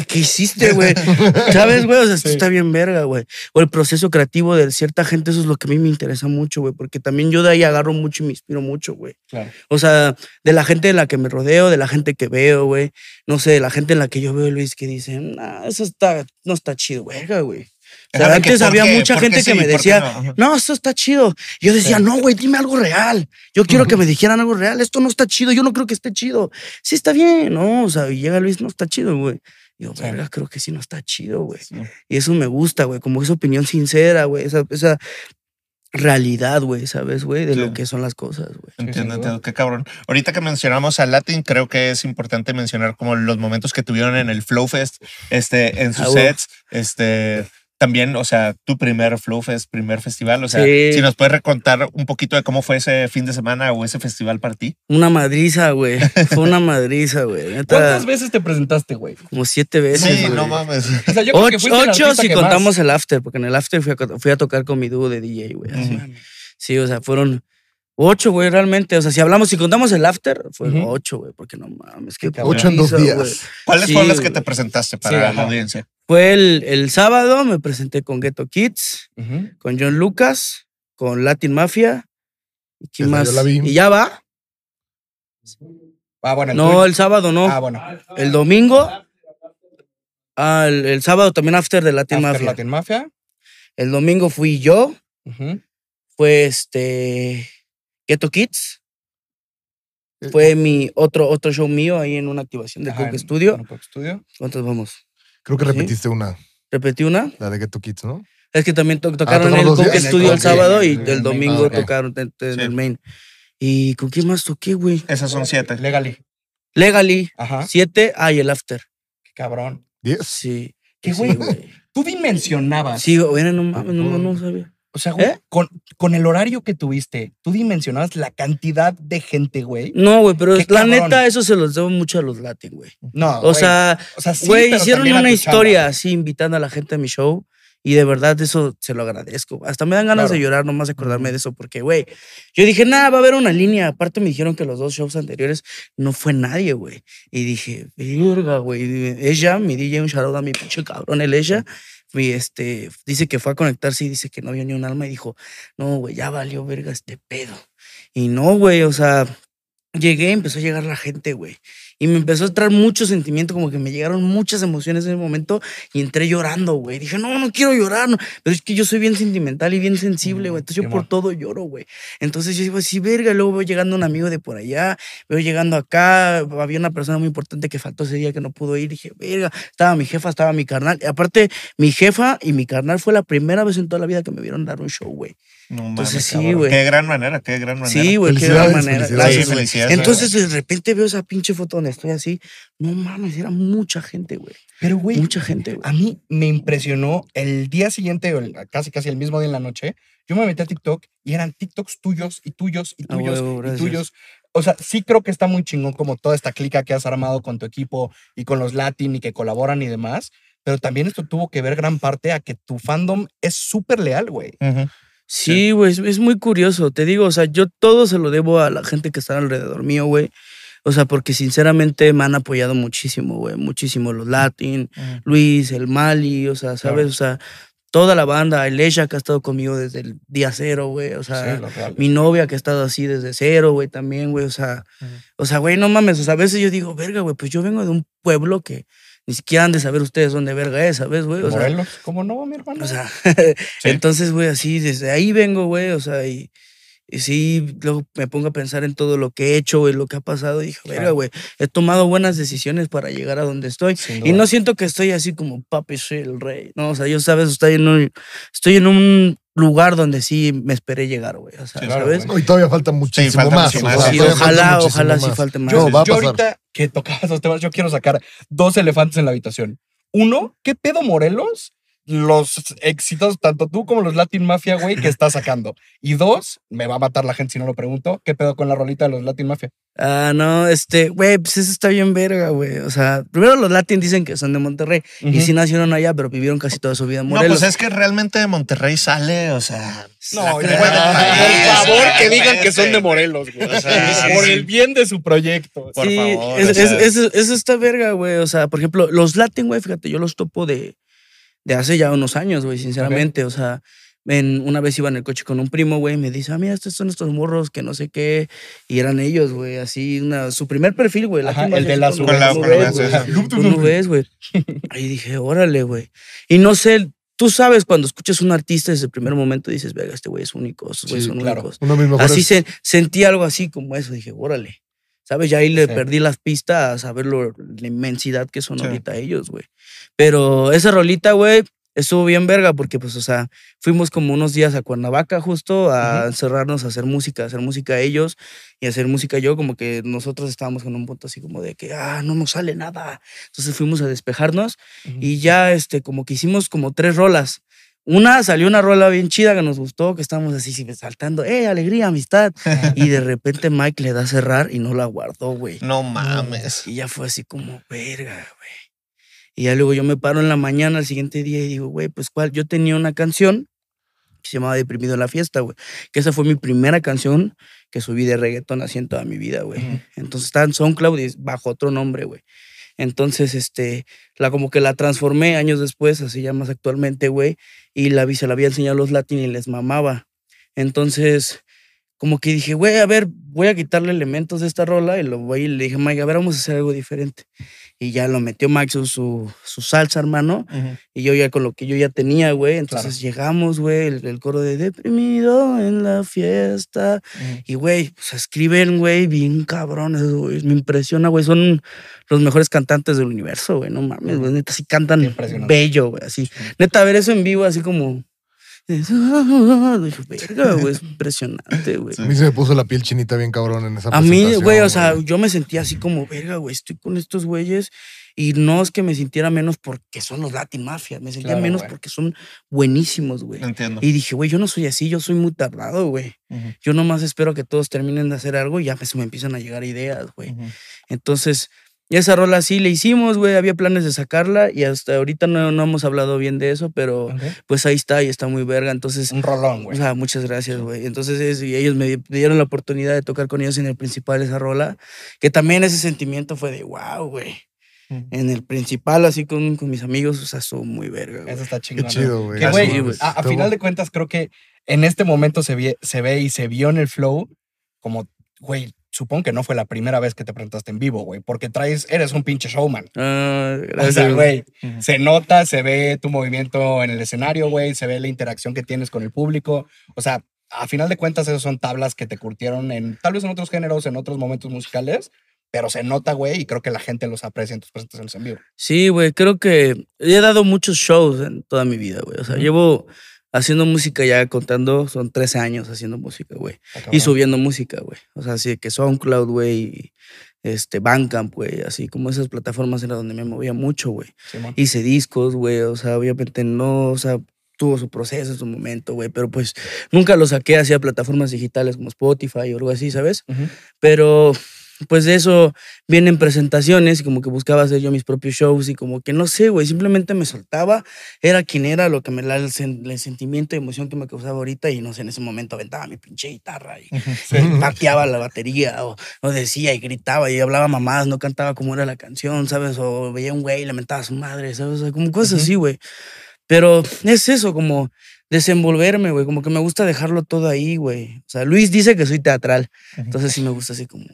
¿Qué hiciste, güey? ¿Sabes, güey? O sea, esto Sí. está bien verga, güey. O el proceso creativo de cierta gente, eso es lo que a mí me interesa mucho, güey. Porque también yo de ahí agarro mucho y me inspiro mucho, güey. Claro. O sea, de la gente de la que me rodeo, de la gente que veo, güey. No sé, de la gente en la que yo veo, Luis, que dice, nah, eso está, no está chido, verga, güey. O sea, antes había qué, mucha gente que me decía, no, no, esto está chido. Yo decía, Sí. no, güey, dime algo real. Yo quiero que me dijeran algo real. Esto no está chido. Yo no creo que esté chido. Sí está bien, ¿no? O sea, y llega Luis, no está chido, güey. Digo, Sí. verga, creo que sí no está chido, güey. Sí. Y eso me gusta, güey. Como esa opinión sincera, güey. Esa, esa realidad, güey, ¿sabes, güey? De Sí. lo que son las cosas, güey. Entiendo, entiendo, qué cabrón. Ahorita que mencionamos a Latin, creo que es importante mencionar como los momentos que tuvieron en el Flow Fest, este, en [LAUGHS] sus Ah, bueno. sets, este, también, o sea, tu primer Flow Fest, primer festival, o sea, Sí. si nos puedes recontar un poquito de cómo fue ese fin de semana o ese festival para ti. Una madriza, güey. Fue una [LAUGHS] madriza, güey. Neta, ¿Cuántas veces te presentaste, güey? como siete veces. Sí, güey. no mames. O sea, yo creo que Ocho, el ocho si que más- contamos el after, porque en el after fui a, fui a tocar con mi dúo de DJ, güey. Sí, o sea, fueron ocho, güey, realmente. O sea, si hablamos, si contamos el after, fue ocho, güey, porque no mames, qué. Ocho en dos días. güey. ¿Cuáles Sí, fueron las que te presentaste para Sí, la ajá. audiencia? Fue el, el sábado, me presenté con Ghetto Kids, con John Lucas, con Latin Mafia. ¿Y quién Esa más? yo la vi. ¿Y ya va? Ah, bueno. el No, tuyo. el sábado no. Ah, bueno. El domingo. Ah, el, el sábado también after de Latin After Mafia. Latin Mafia. El domingo fui yo, fue este Ghetto Kids. Eh, Fue mi otro, otro show mío ahí en una activación de Ajá, Coke en- Studio. en Coke Studio. ¿Cuántos vamos? Creo que ¿Sí? repetiste una, Repetí una. la de Ghetto Kids, ¿no? Es que también to- tocaron en ¿tocaron el Coke? Studio el sábado y el domingo Ah, tocaron en, en Sí. el main. ¿Y con quién más toqué, güey? Esas son siete. Legally. Legally, Ajá. siete. Ah, y el after. Qué cabrón. ¿Diez? Sí. ¿Qué, Sí, güey? Tú dimensionabas. Sí, güey, no mames, no, no, no sabía. O sea, güey, ¿Eh? con, con el horario que tuviste, tú dimensionabas la cantidad de gente, güey. No, güey, pero la cabrón. neta, eso se los debo mucho a los latin, güey. No. O güey. sea, o sea, sí, güey, hicieron una tu chamba. historia así, invitando a la gente a mi show. Y de verdad, eso se lo agradezco. Hasta me dan ganas de Claro. llorar nomás de acordarme de eso, porque, güey, yo dije, nada, va a haber una línea. Aparte, me dijeron que los dos shows anteriores no fue nadie, güey. Y dije, verga, güey. Ella, mi DJ, un shout out a mi pinche cabrón, el ella, mi, este, dice que fue a conectarse y dice que no vio ni un alma y dijo, no, güey, ya valió verga este pedo. Y no, güey, o sea, llegué, empezó a llegar la gente, güey. Y me empezó a traer mucho sentimiento, como que me llegaron muchas emociones en ese momento y entré llorando, güey. Dije, no, no quiero llorar, no. pero es que yo soy bien sentimental y bien sensible, güey. Entonces yo por todo lloro, güey. Entonces yo digo, sí, verga, y luego veo llegando un amigo de por allá, veo llegando acá, había una persona muy importante que faltó ese día que no pudo ir. Dije, verga, estaba mi jefa, estaba mi carnal. Y aparte, mi jefa y mi carnal fue la primera vez en toda la vida que me vieron dar un show, güey. No mames, Entonces, sí, cabrón. güey. Qué gran manera, qué gran manera. Sí, güey, qué gran manera. felicidades. Sí, Gracias, güey. felicidades, Entonces de repente veo esa pinche foto donde estoy así. No mames, era mucha gente, güey. Pero, güey, Mucha gente, güey. a mí me impresionó el día siguiente, casi casi el mismo día en la noche, yo me metí a TikTok y eran TikToks tuyos y tuyos y tuyos y tuyos. O sea, sí creo que está muy chingón como toda esta clica que has armado con tu equipo y con los Latin y que colaboran y demás. Pero también esto tuvo que ver gran parte a que tu fandom es súper leal, güey. Ujú. Sí, güey, es, es muy curioso. Te digo, o sea, yo todo se lo debo a la gente que está alrededor mío, güey. O sea, porque sinceramente me han apoyado muchísimo, güey. Muchísimo los Latin, Ujú. Luis, el Mali, o sea, ¿sabes? Claro. O sea, toda la banda, el Esha que ha estado conmigo desde el día cero, güey. O sea, sí, mi novia que ha estado así desde cero, güey, también, güey. O sea, o sea, güey, no mames. O sea, a veces yo digo, verga, güey, pues yo vengo de un pueblo que ni siquiera han de saber ustedes dónde verga es, ¿sabes, güey? O sea, ¿cómo no, mi hermano? o sea, [LAUGHS] entonces, güey, así, desde ahí vengo, güey, o sea, y, y sí, luego me pongo a pensar en todo lo que he hecho, güey, lo que ha pasado, y dije, verga, güey, he tomado buenas decisiones para llegar a donde estoy. Y no siento que estoy así como papi, soy el rey. No, o sea, yo, sabes, estoy en un, estoy en un lugar donde sí me esperé llegar, güey. O sea, Sí, claro, ¿sabes? güey. No, y todavía falta muchísimo falta más. muchísimo o más. sea, Sí, todavía falta ojalá, ojalá sí falte más. No, va a yo pasar. ahorita que tocabas esos temas, yo quiero sacar dos elefantes en la habitación. Uno, ¿qué pedo Morelos? Los éxitos, tanto tú como los Latin Mafia, güey, que está sacando. Y dos, me va a matar la gente si no lo pregunto, ¿qué pedo con la rolita de los Latin Mafia? Ah, no, este, güey, pues eso está bien verga, güey. O sea, primero los Latin dicen que son de Monterrey. Y sí nacieron allá, pero vivieron casi toda su vida en No, Morelos. pues es que realmente de Monterrey sale, o sea. No, la y crema bueno, del país, por favor, que digan que son de Morelos, güey. O sea, por el bien de su proyecto. Por sí, favor, es- o sea. es- es- eso está verga, güey. O sea, por ejemplo, los Latin, güey, fíjate, yo los topo de, de hace ya unos años, güey, sinceramente. O sea, en, una vez iba en el coche con un primo, güey, y me dice, ah, mira, estos son estos morros que no sé qué. Y eran ellos, güey, así, una, su primer perfil, güey. El de la la- nubes, sí, güey. [LAUGHS] Ahí dije, órale, güey. Y no sé, tú sabes, cuando escuchas un artista desde el primer momento dices, verga, este güey es único, estos güeyes Sí, son claro. únicos. Así se, sentí algo así como eso. Dije, órale. ¿Sabes? Ya ahí le Sí. perdí las pistas a saber lo- la inmensidad que son Sí. ahorita ellos, güey. Pero esa rolita, güey, estuvo bien verga porque, pues, o sea, fuimos como unos días a Cuernavaca justo a Ujú. encerrarnos a hacer música, a hacer música ellos y a hacer música yo, como que nosotros estábamos en un punto así como de que, ah, no nos sale nada. Entonces fuimos a despejarnos y ya, este, como que hicimos como tres rolas. Una salió una rola bien chida que nos gustó, que estábamos así sí, saltando, ¡eh, alegría, amistad! [LAUGHS] Y de repente Mike le da a cerrar y no la guardó, güey. No mames. Y ya fue así como, verga, güey. Y ya luego yo me paro en la mañana al siguiente día y digo, güey, pues cuál. Yo tenía una canción que se llamaba Deprimido en la Fiesta, güey. Que esa fue mi primera canción que subí de reggaetón así en toda mi vida, güey. Entonces estaba en SoundCloud y bajo otro nombre, güey. Entonces, este, la como que la transformé años después, así ya más actualmente, güey. Y la vi, se la había enseñado a los Latin y les mamaba. Entonces, como que dije, güey, a ver, voy a quitarle elementos de esta rola y lo voy y le dije, Mike, a ver, vamos a hacer algo diferente. Y ya lo metió Mike su, su, salsa, hermano. Y yo ya con lo que yo ya tenía, güey. Entonces llegamos, güey, el, el coro de deprimido en la fiesta. Y, güey, pues escriben, güey, bien cabrones, güey. Me impresiona, güey. Son los mejores cantantes del universo, güey. No mames, güey. Neta, sí cantan bello, güey. Así. Neta, ver eso en vivo, así como. Dije, verga, güey. Es impresionante, [LAUGHS] güey. A mí se me puso la piel chinita bien cabrón en esa A mí, güey, o sea, yo me sentía así como, verga, güey, estoy con estos güeyes y no es que me sintiera menos porque son los Latin Mafia, me sentía Claro, menos porque son buenísimos, güey. Entiendo. Y dije, güey, yo no soy así, yo soy muy tardado, güey. Yo nomás espero que todos terminen de hacer algo y ya pues, me empiezan a llegar ideas, güey. Entonces, esa rola sí le hicimos, güey, había planes de sacarla y hasta ahorita no, no hemos hablado bien de eso, pero Ok. pues ahí está y está muy verga. Entonces, Un rolón, o güey. sea, muchas gracias, güey. Entonces, es- y ellos me di- me dieron la oportunidad de tocar con ellos en el principal esa rola, que también ese sentimiento fue de wow, güey. Ujú. En el principal, así con, con mis amigos, o sea, estuvo muy verga, güey. Eso está Qué chingón. chido, güey. Que, güey, a, a final de cuentas, creo que en este momento se ve, se ve y se vio en el flow como, güey, supongo que no fue la primera vez que te presentaste en vivo, güey, porque traes, eres un pinche showman. Ah, O sea, güey, se nota, se ve tu movimiento en el escenario, güey, se ve la interacción que tienes con el público. O sea, a final de cuentas, esos son tablas que te curtieron en tal vez en otros géneros, en otros momentos musicales, pero se nota, güey, y creo que la gente los aprecia en tus presentaciones en vivo. Sí, güey, creo que he dado muchos shows en toda mi vida, güey. O sea, llevo haciendo música ya contando, son 13 años haciendo música, güey. Está Y subiendo música, güey. O sea, así que SoundCloud, güey, este, Bandcamp, güey, así como esas plataformas era donde me movía mucho, güey. Hice discos, güey, o sea, obviamente no, o sea, tuvo su proceso, su momento, güey, pero pues nunca lo saqué hacia plataformas digitales como Spotify o algo así, ¿sabes? Pero pues de eso vienen presentaciones y como que buscaba hacer yo mis propios shows y como que no sé, güey, simplemente me soltaba, era quien era, lo que me da el, el sentimiento y emoción que me causaba ahorita y no sé, en ese momento aventaba mi pinche guitarra y pateaba la batería o, o decía y gritaba y hablaba mamás, no cantaba como era la canción, ¿sabes? O veía un güey y lamentaba a su madre, ¿sabes? O sea, como cosas Ujú. así, güey. Pero es eso, como desenvolverme, güey, como que me gusta dejarlo todo ahí, güey. O sea, Luis dice que soy teatral, entonces sí me gusta así como...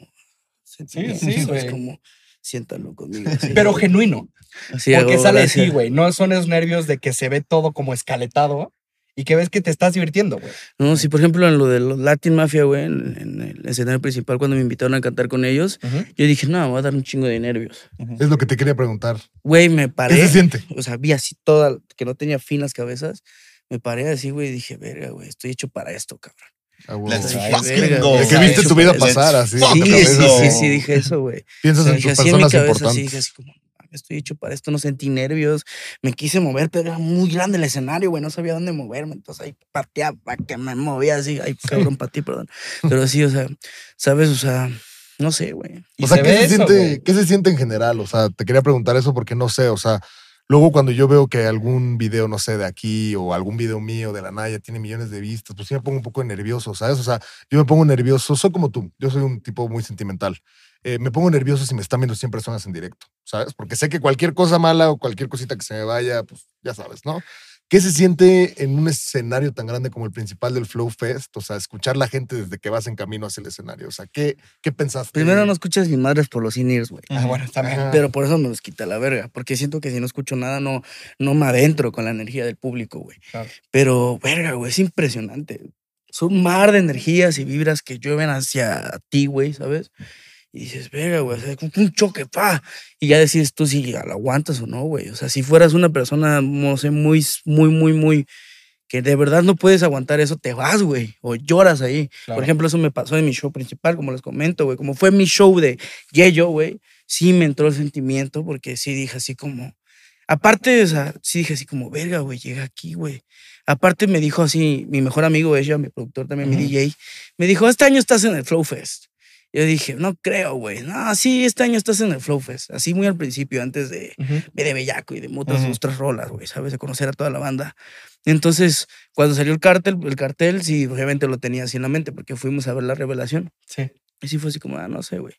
sí, ¿sabes? [LAUGHS] güey. Como, siéntalo conmigo. [LAUGHS] así, Pero güey. genuino, [LAUGHS] Así porque hago sale ti, güey. No son esos nervios de que se ve todo como escaletado y que ves que te estás divirtiendo, güey. No, sí, por ejemplo, en lo de los Latin Mafia, güey, en, en el escenario principal, cuando me invitaron a cantar con ellos, yo dije, no, me voy a dar un chingo de nervios. Es lo que te quería preguntar. Güey, me ¿Qué paré. se siente? O sea, vi así toda, que no tenía finas cabezas. Me paré así, güey, y dije, verga, güey, estoy hecho para esto, cabrón. Ah. Let's fucking go. que viste tu vida pasar así. Sí, sí, sí, dije eso, güey. Piensas en tus personas importantes. dije así como, "Mames, estoy hecho para esto, no sentí nervios, me quise mover, pero era muy grande el escenario, güey, no sabía dónde moverme, entonces ahí pateaba para que me movía así, ay, cabrón, para ti, perdón. Pero sí, o sea, ¿sabes? O sea, no sé, güey. O sea, se ¿qué se, eso, siente. ¿qué se siente en general? O sea, te quería preguntar eso porque no sé, o sea, luego cuando yo veo que algún video, no sé, de aquí o algún video mío de la Naya tiene millones de vistas, pues sí me pongo un poco nervioso, ¿sabes? O sea, yo me pongo nervioso, soy como tú, yo soy un tipo muy sentimental. Eh, me pongo nervioso si me están viendo 100 personas en directo, ¿sabes? Porque sé que cualquier cosa mala o cualquier cosita que se me vaya, pues ya sabes, ¿no? ¿Qué se siente en un escenario tan grande como el principal del Flow Fest? O sea, escuchar la gente desde que vas en camino hacia el escenario. O sea, ¿qué, qué pensaste? Primero no escuchas mis madres por los in-ears, güey. Ah, bueno, también. Ajá. Pero por eso me los quita la verga, porque siento que si no escucho nada, no, no me adentro con la energía del público, güey. Claro. Pero, verga, güey, es impresionante. Es un mar de energías y vibras que llueven hacia ti, güey, ¿sabes? Y dices, verga, güey, o sea, un choque, pa. Y ya decides tú si lo aguantas o no, güey. O sea, si fueras una persona, no sé, muy, muy, muy, muy, que de verdad no puedes aguantar eso, te vas, güey, o lloras ahí. Claro. Por ejemplo, eso me pasó en mi show principal, como les comento, güey. Como fue mi show de Yeyo, güey, sí me entró el sentimiento porque sí dije así como. Aparte, o sea, sí dije así como, verga, güey, llega aquí, güey. Aparte me dijo así, mi mejor amigo, ella, mi productor también, mi Ujú. DJ, me dijo, este año estás en el Flow Fest. Yo dije, no creo, güey. No, sí, este año estás en el Flow Fest. Así muy al principio, antes de, Ujú. de Bellaco y de otras Ujú. otras rolas, güey, ¿sabes? De conocer a toda la banda. Entonces, cuando salió el cartel, el cartel, sí, obviamente lo tenía así en la mente, porque fuimos a ver la revelación. Sí. Y sí fue así como, ah, no sé, güey.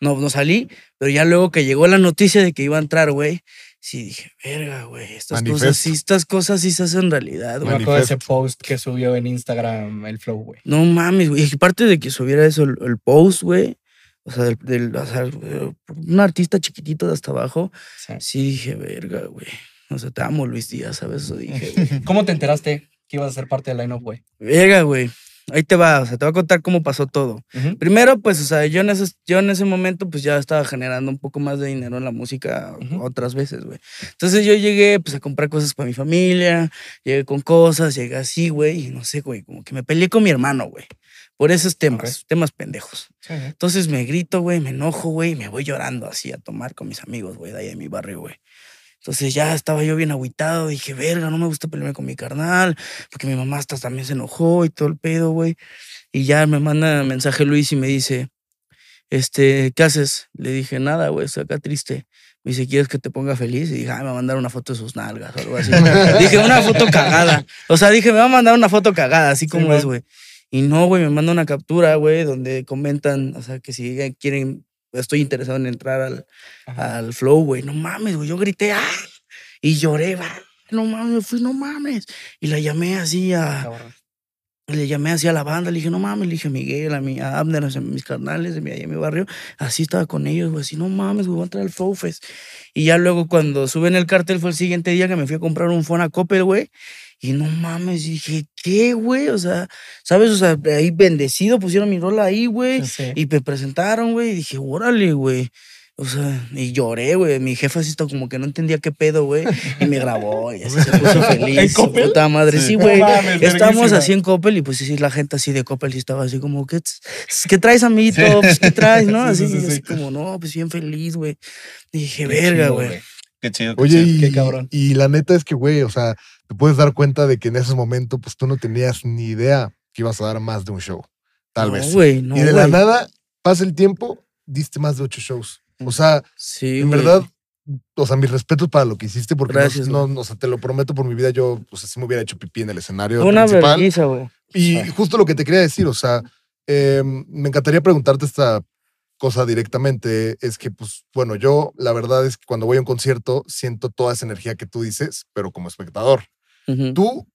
No, no salí, pero ya luego que llegó la noticia de que iba a entrar, güey, sí dije, verga, güey, estas cosas, sí, estas cosas sí se hacen realidad, Me güey. acuerdo de ese post que subió en Instagram el Flow, güey. No mames, güey. Y aparte de que subiera eso, el, el post, güey, o sea, del, del- o sea, eh, un artista chiquitito de hasta abajo, Sí. sí dije, verga, güey. O sea, te amo, Luis Díaz, ¿sabes? Eso dije, [LAUGHS] güey. ¿Cómo te enteraste que ibas a ser parte del line-up, güey? Verga, güey. Ahí te va, o sea, te voy a contar cómo pasó todo. Primero, pues, o sea, yo en, ese, yo en ese momento, pues ya estaba generando un poco más de dinero en la música Ujú. otras veces, güey. Entonces yo llegué, pues, a comprar cosas para mi familia, llegué con cosas, llegué así, güey, y no sé, güey, como que me peleé con mi hermano, güey, por esos temas, temas pendejos. Sí, sí. Entonces me grito, güey, me enojo, güey, y me voy llorando así a tomar con mis amigos, güey, de ahí de mi barrio, güey. Entonces ya estaba yo bien agüitado, dije, verga, no me gusta pelearme con mi carnal, porque mi mamá hasta también se enojó y todo el pedo, güey. Y ya me manda mensaje Luis y me dice, este, ¿qué haces? Le dije, nada, güey, estoy acá triste. Me dice, ¿quieres que te ponga feliz? Y dije, ah, me va a mandar una foto de sus nalgas o algo así. [LAUGHS] dije, una foto cagada. O sea, dije, me va a mandar una foto cagada, así como es, güey. Y no, güey, me manda una captura, güey, donde comentan, o sea, que si quieren, estoy interesado en entrar al, al flow, güey. No mames, güey. Yo grité, ¡ah! Y lloré, va. No mames, me fui, no mames. Y la llamé así a, Cabrón. le llamé así a la banda, le dije, no mames, le dije a Miguel, a, mi, a Abner, a mis carnales de mi, de mi barrio, así estaba con ellos, güey, así, no mames, güey, voy a entrar al Flow Fest. Y ya luego cuando suben el cartel fue el siguiente día que me fui a comprar un phone a Coppel, güey, y no mames, dije, ¿qué, güey? O sea, ¿sabes? O sea, ahí bendecido, pusieron mi rola ahí, güey, Sí. y me presentaron, güey, y dije, órale, güey. O sea, y lloré, güey. Mi jefa así está como que no entendía qué pedo, güey. Y me grabó y así se puso [LAUGHS] feliz. ¿En Coppel? Puta madre, sí, güey. mames, Estábamos así en Coppel y pues sí, la gente así de Coppel sí estaba así como, ¿qué, ¿qué traes, amiguito? Pues, ¿qué traes, no? [LAUGHS] Sí, Así, sí, sí, así sí. como, no, pues bien feliz, güey. Dije, verga, güey. Qué chido. qué Oye, chido. y, Qué cabrón. y la neta es que, güey, o sea, te puedes dar cuenta de que en ese momento, pues tú no tenías ni idea que ibas a dar más de un show. Tal no, vez. güey, no, y de la nada, pasa el tiempo, diste más de ocho shows. O sea, Sí, en verdad, o sea, mis respetos para lo que hiciste, porque no- Gracias, no, no, o sea, te lo prometo por mi vida, yo, o sea, sí me hubiera hecho pipí en el escenario Una güey. Y justo lo que te quería decir, o sea, eh, me encantaría preguntarte esta cosa directamente, es que, pues, bueno, yo la verdad es que cuando voy a un concierto siento toda esa energía que tú dices, pero como espectador. ¿Tú,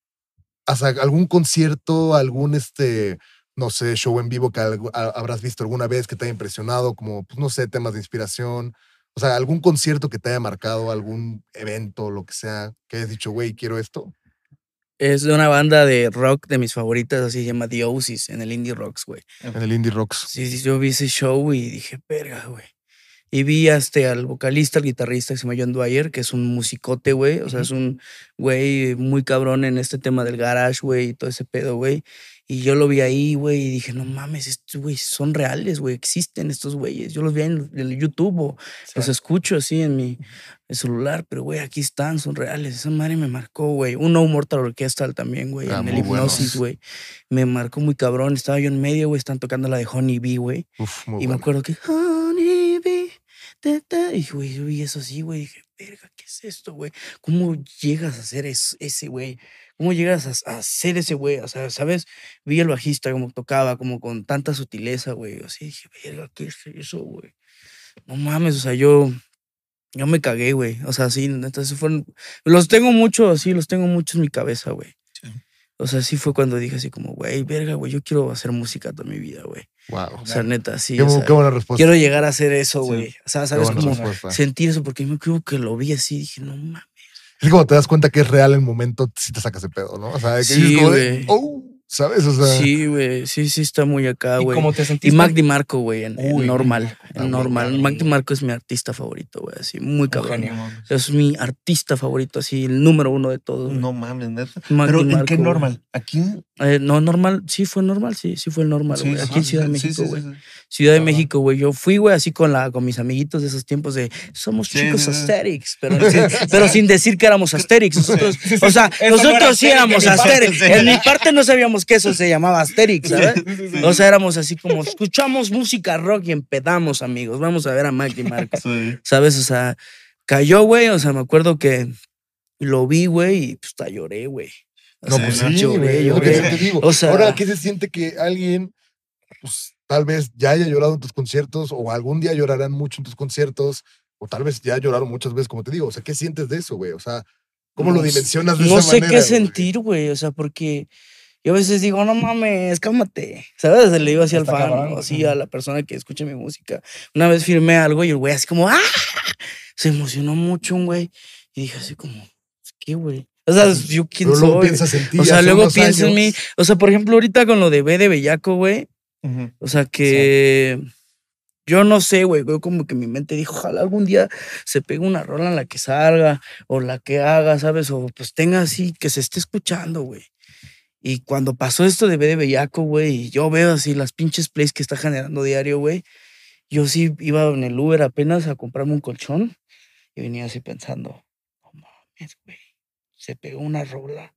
sea, algún concierto, algún, este, no sé, show en vivo que algu- a- habrás visto alguna vez que te haya impresionado, como, pues, no sé, temas de inspiración? O sea, algún concierto que te haya marcado, algún evento, lo que sea, que hayas dicho, güey, quiero esto. Es de una banda de rock de mis favoritas, así se llama The Oasis, en el Indie Rocks, güey. En el Indie Rocks. Sí, sí, yo vi ese show y dije, verga, güey. Y vi este, al vocalista, al guitarrista que se llama John Dwyer, que es un musicote, güey. O sea, es un güey muy cabrón en este tema del garage, güey, y todo ese pedo, güey. Y yo lo vi ahí, güey, y dije, no mames, estos güey son reales, güey, existen estos güeyes. Yo los vi en, YouTube o los escucho así en mi el celular, pero güey, aquí están, son reales. Esa madre me marcó, güey. Un No Mortal Orchestral también, güey, Ah, en el hipnosis, güey. Me marcó muy cabrón. Estaba yo en medio, güey, están tocando la de Honey Bee, güey. Y me acuerdo que Honey Bee, ta, ta", y güey, yo vi eso así, güey. Dije, verga, ¿qué es esto, güey? ¿Cómo llegas a es- ese, güey? ¿Cómo llegas a, a ser ese güey? O sea, ¿sabes? Vi el bajista como tocaba, como con tanta sutileza, güey. Así dije, verga, ¿qué es eso, güey? No mames, o sea, yo, yo me cagué, güey. O sea, sí, entonces fueron, los tengo mucho, así, los tengo mucho en mi cabeza, güey. Sí. O sea, sí fue cuando dije así como, güey, verga, güey, yo quiero hacer música toda mi vida, güey. Wow. O sea, neta, sí. Qué, o sea, qué buena respuesta. quiero llegar a hacer eso, Sí. güey. O sea, ¿sabes? Como respuesta. sentir eso, porque yo creo que lo vi así, dije, no mames. Es como te das cuenta que es real el momento, si te sacas de pedo, ¿no? O sea, que Sí, dices como de, oh, ¿sabes? O sea, Sí, güey, sí, sí está muy acá, ¿Y güey. cómo te Y sentiste? Mac DiMarco, güey, en, en normal. Mac En normal. Mac DiMarco es mi artista favorito, güey, así, muy cabrón. genio. Es mi artista favorito, así, el número uno de todos. No mames, neta. Mac Pero ¿en DiMarco, qué güey. normal? Aquí. Eh, no, normal, sí fue normal, sí, sí fue el normal, güey. Aquí en Ciudad de México, sí, güey. sí, sí. Ciudad de. México, güey. Yo fui, güey, así con, la, con mis amiguitos de esos tiempos de somos Sí, chicos sí, sí. aesthetics, pero, [LAUGHS] sin- pero sin decir que éramos aesthetics. Nosotros, [LAUGHS] o sea, nosotros sí Asterix éramos sí. En mi parte no sabíamos que eso se llamaba aesthetics, ¿sabes? O sea, éramos así como, escuchamos música rock y empedamos, amigos. Vamos a ver a Mac Marco. Sí. ¿Sabes? O sea, cayó, güey. O sea, me acuerdo que lo vi, güey, y pues hasta lloré, güey. O no, sea, pues no, sí, lloré, güey, es lo que lloré. te digo. O sea- Ahora, ¿qué se siente que alguien, pues, tal vez ya haya llorado en tus conciertos o algún día llorarán mucho en tus conciertos o tal vez ya lloraron muchas veces, como te digo? O sea, ¿qué sientes de eso, güey? O sea, ¿cómo lo No sé- dimensionas de No esa sé manera? qué güey? sentir, güey. O sea, porque yo a veces digo, no mames, cálmate. ¿Sabes? Le digo así al fan, cabrón, o así a la persona que escucha mi música. Una vez firmé algo y el güey así como, ¡ah! Se emocionó mucho un güey. Y dije así como, ¿qué, güey? O sea, yo quién Pero luego soy. piensas en ti. O sea, luego pienso en mí. O sea, por ejemplo, ahorita con lo de B de Bellaco, güey. O sea, que yo no sé, güey. Yo como que mi mente dijo, ojalá algún día se pegue una rola en la que salga o la que haga, ¿sabes? O pues tenga así, que se esté escuchando, güey. Y cuando pasó esto de B de Bellaco, güey, y yo veo así las pinches plays que está generando diario, güey. Yo sí iba en el Uber apenas a comprarme un colchón y venía así pensando, no mames, güey. Se pegó una rola.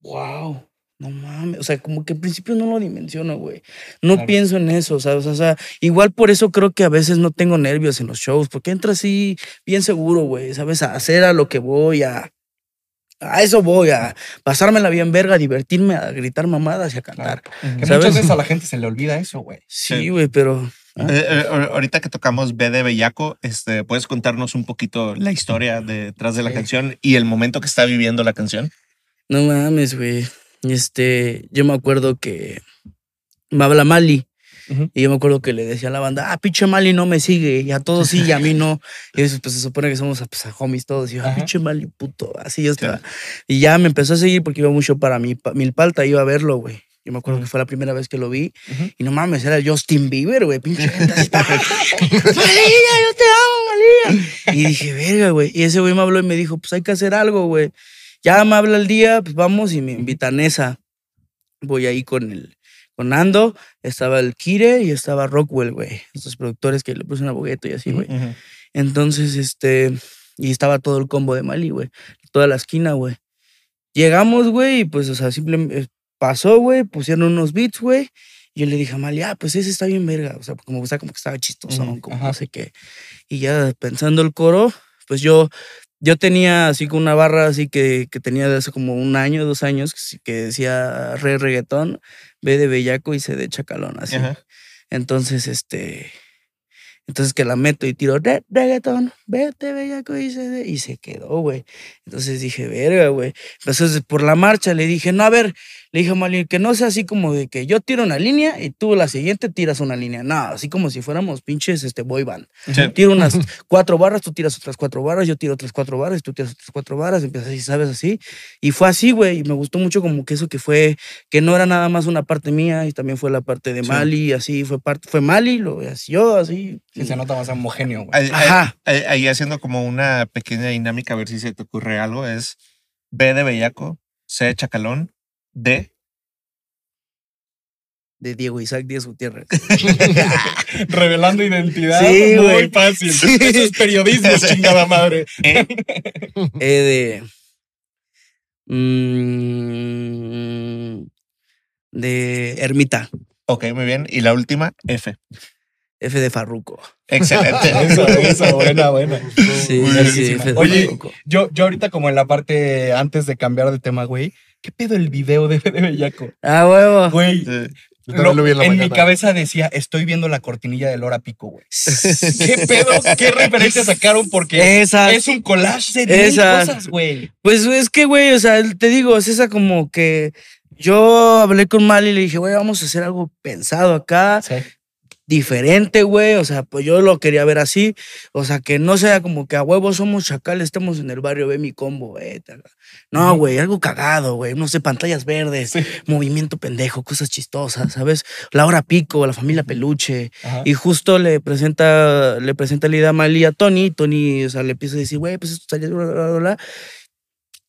Wow. No mames. O sea, como que al principio no lo dimensiono, güey. No Claro. pienso en eso, ¿sabes? O sea, igual por eso creo que a veces no tengo nervios en los shows, porque entro así bien seguro, güey, ¿sabes? A hacer a lo que voy, a. A eso voy, a pasármela bien verga, a divertirme, a gritar mamadas y a cantar. Que muchas veces a la gente se le olvida eso, güey. Sí, Sí. güey, pero. Eh, eh, ahor- ahorita que tocamos B de Bellaco, este, ¿puedes contarnos un poquito la historia detrás de la Sí. canción y el momento que está viviendo la canción? No mames, güey. este, yo me acuerdo que me habla Mali. Ujú. Y yo me acuerdo que le decía a la banda, ah, pinche Mali no me sigue, y a todos sí, y a mí no. Y eso, pues se supone que somos pues, homies todos. Y yo, ah, pinche Mali, puto. Así yo estaba. Y ya me empezó a seguir porque iba mucho para mi, Milpalta, iba a verlo, güey. Yo me acuerdo que fue la primera vez que lo vi. Ujú. Y no mames, era Justin Bieber, güey. Pinche gente así, [LAUGHS] yo te amo, Malía. Y dije, verga, güey. Y ese güey me habló y me dijo, pues hay que hacer algo, güey. Ya me habla el día, pues vamos y me invitan esa. Voy ahí con el, con Nando, estaba el Kire y estaba Rockwell, güey. Estos productores que le puse una bogueto y así, güey. Entonces, este, y estaba todo el combo de Mali, güey. Toda la esquina, güey. Llegamos, güey, y pues, o sea, simplemente pasó, güey, pusieron unos beats, güey. Y yo le dije a Mali, ah, pues ese está bien verga. O sea, como, o sea, como que estaba chistoso, Ujú, como ajá. no sé qué. Y ya pensando el coro, pues yo, yo tenía así como una barra así que, que tenía de hace como un año, dos años, que decía re reggaetón, B de bellaco y C de chacalón, así. Ajá. Entonces, este. Entonces que la meto y tiro "Re- reggaetón, vete bellaco y se, y se quedó, güey. Entonces dije, verga, güey. Entonces por la marcha le dije, no, a ver, le dije a Mali, que no sea así como de que yo tiro una línea y tú la siguiente tiras una línea. No, así como si fuéramos pinches este boy band. Sí. Tiro unas [LAUGHS] cuatro barras, tú tiras otras cuatro barras, yo tiro otras cuatro barras, tú tiras otras cuatro barras, empiezas así, ¿sabes? Así. Y fue así, güey, y me gustó mucho como que eso que fue, que no era nada más una parte mía, y también fue la parte de Sí. Mali, así, fue parte, fue Mali, lo así, yo, así. Sí, se nota más homogéneo, güey. Ajá. ahí- ahí haciendo como una pequeña dinámica, a ver si se te ocurre algo, es B de bellaco, C de chacalón, D. De Diego Isaac Díaz Gutiérrez. [LAUGHS] Revelando identidad. Sí, muy fácil. Sí. [LAUGHS] Eso es periodismo, [LAUGHS] chingada madre. E. E de. mm, de Ermita. Ok, muy bien. Y la última, F. F de Farruco. Excelente. [LAUGHS] Eso, eso, buena, buena. Sí, Muy sí. F de Oye, Farruko. Yo, yo ahorita como en la parte antes de cambiar de tema, güey. ¿Qué pedo el video de Fede Bellaco? Ah, huevo. Güey, Sí. Lo- en mi cabeza decía, estoy viendo la cortinilla de Lora Pico, güey. [LAUGHS] ¿Qué pedo? ¿Qué referencia sacaron? Porque Esa. es un collage de mil Esa. cosas, güey. Pues es que, güey, o sea, te digo, es esa como que yo hablé con Mali y le dije, güey, vamos a hacer algo pensado acá, Sí. Diferente, güey. O sea, pues yo lo quería ver así. O sea, que no sea como que a huevos somos chacales, estamos en el barrio, ve mi combo, güey. No, güey, algo cagado, güey. No sé, pantallas verdes, Sí. movimiento pendejo, cosas chistosas, ¿sabes? La hora pico, la familia peluche. Ajá. Y justo le presenta, le presenta la idea a Mali a Tony. Tony, o sea, le empieza a decir, güey, pues esto salió, bla, bla, bla, bla.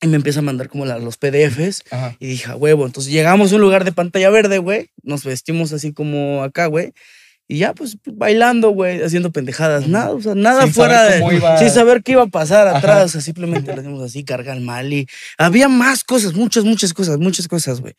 Y me empieza a mandar como la- los PDFs. Ajá. Y dije, a huevo. Entonces llegamos a un lugar de pantalla verde, güey. Nos vestimos así como acá, güey. Y ya, pues, bailando, güey, haciendo pendejadas. Nada, o sea, nada Sin fuera de. iba- Sin saber qué iba a pasar atrás. O sea, simplemente le hacemos así, cargar mal. Y había más cosas, muchas, muchas cosas, muchas cosas, güey.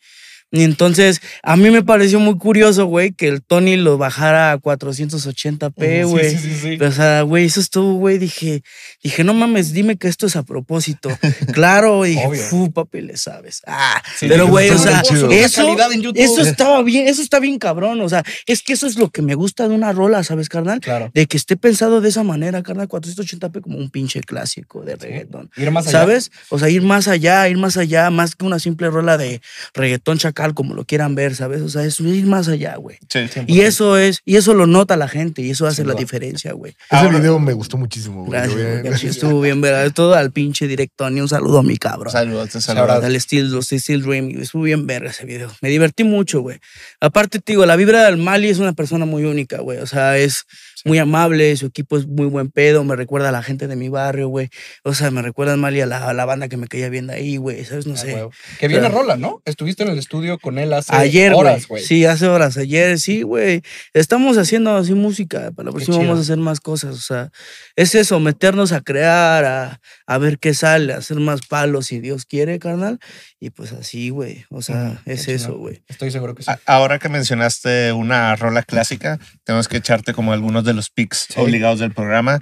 Y entonces, a mí me pareció muy curioso, güey, que el Tony lo bajara a 480p, Sí, güey. Sí, sí, sí. O sea, güey, eso estuvo, güey. Dije, dije, no mames, dime que esto es a propósito. [LAUGHS] claro, y dije, fu, papi, le sabes. Ah, Sí, pero, güey, o sea, chido. eso, eso estaba bien, eso está bien cabrón. O sea, es que eso es lo que me gusta de una rola, ¿sabes, carnal? Claro. De que esté pensado de esa manera, carnal, 480p como un pinche clásico de reggaetón. Ir más allá. ¿Sabes? O sea, ir más allá, ir más allá, más que una simple rola de reggaetón chacal, como lo quieran ver, ¿sabes? O sea, es ir más allá, güey. Sí. 100%. Y eso es, y eso lo nota la gente, y eso hace la diferencia, güey. [LAUGHS] Ese Ahora- video me gustó muchísimo, güey. Gracias, güey, sí, estuvo bien, ¿verdad? Todo al pinche directo, ni un saludo a mi cabrón. Saludos, te saludos. Al Steel, los Steel Dream, estuvo bien verga ese video. Me divertí mucho, güey. Aparte, te digo, la vibra del Mali es una persona muy única, güey. O sea, es muy amable, su equipo es muy buen pedo, me recuerda a la gente de mi barrio, güey. O sea, me recuerda al Mali a la, a la banda que me caía bien de ahí, güey. ¿Sabes? No Ah, sé. huevo. Que viene Pero- rola, ¿no? Estuviste en el estudio con él hace Ayer, horas, güey. Sí, hace horas. Ayer, sí, güey. Estamos haciendo así música. Para la próxima vamos a hacer más cosas. O sea, es eso, meternos a crear, a, a ver qué sale, a hacer más palos si Dios quiere, carnal. Y pues así, güey. O sea, es eso, güey. Estoy seguro que sí. A- Ahora que mencionaste una rola clásica, tenemos que echarte como algunos de los picks Sí. obligados del programa.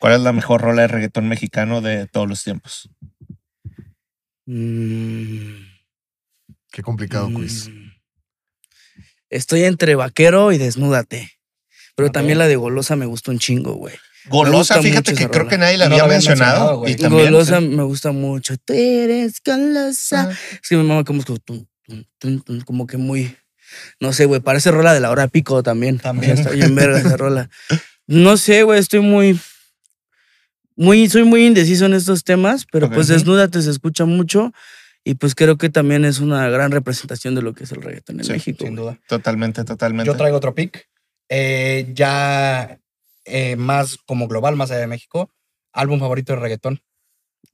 ¿Cuál es la mejor rola de reggaetón mexicano de todos los tiempos? Mm, Qué complicado, quiz. mm. Estoy entre vaquero y desnúdate. Pero también la de golosa me gustó un chingo, güey. Golosa, gusta fíjate que creo que nadie la No había mencionado. y también, Golosa sí. me gusta mucho. Tú eres golosa. Ah. Es que mi mamá como que muy, no sé, güey, parece rola de la hora pico también. También. O sea, está bien verga esa rola. No sé, güey, estoy muy, muy, soy muy indeciso en estos temas, pero Ok. pues. Desnúdate se escucha mucho y pues creo que también es una gran representación de lo que es el reggaetón en Sí, México. Sin duda. Totalmente, totalmente. Yo traigo otro pick. Eh, ya eh, más como global, más allá de México. Álbum favorito de reggaetón.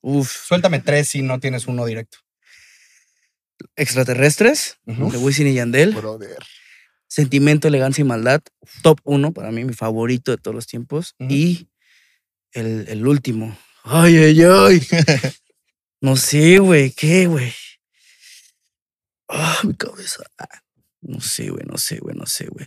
Uf, Suéltame tres si no tienes uno directo. Extraterrestres, de Wisin y Yandel. Brother. Sentimiento, elegancia y maldad. Top uno para mí, mi favorito de todos los tiempos. Y el, el último. Ay, ay, ay. [LAUGHS] no sé, güey. ¿Qué, güey? Ah, mi cabeza. Ah, No sé, güey. No sé, güey. No sé, güey.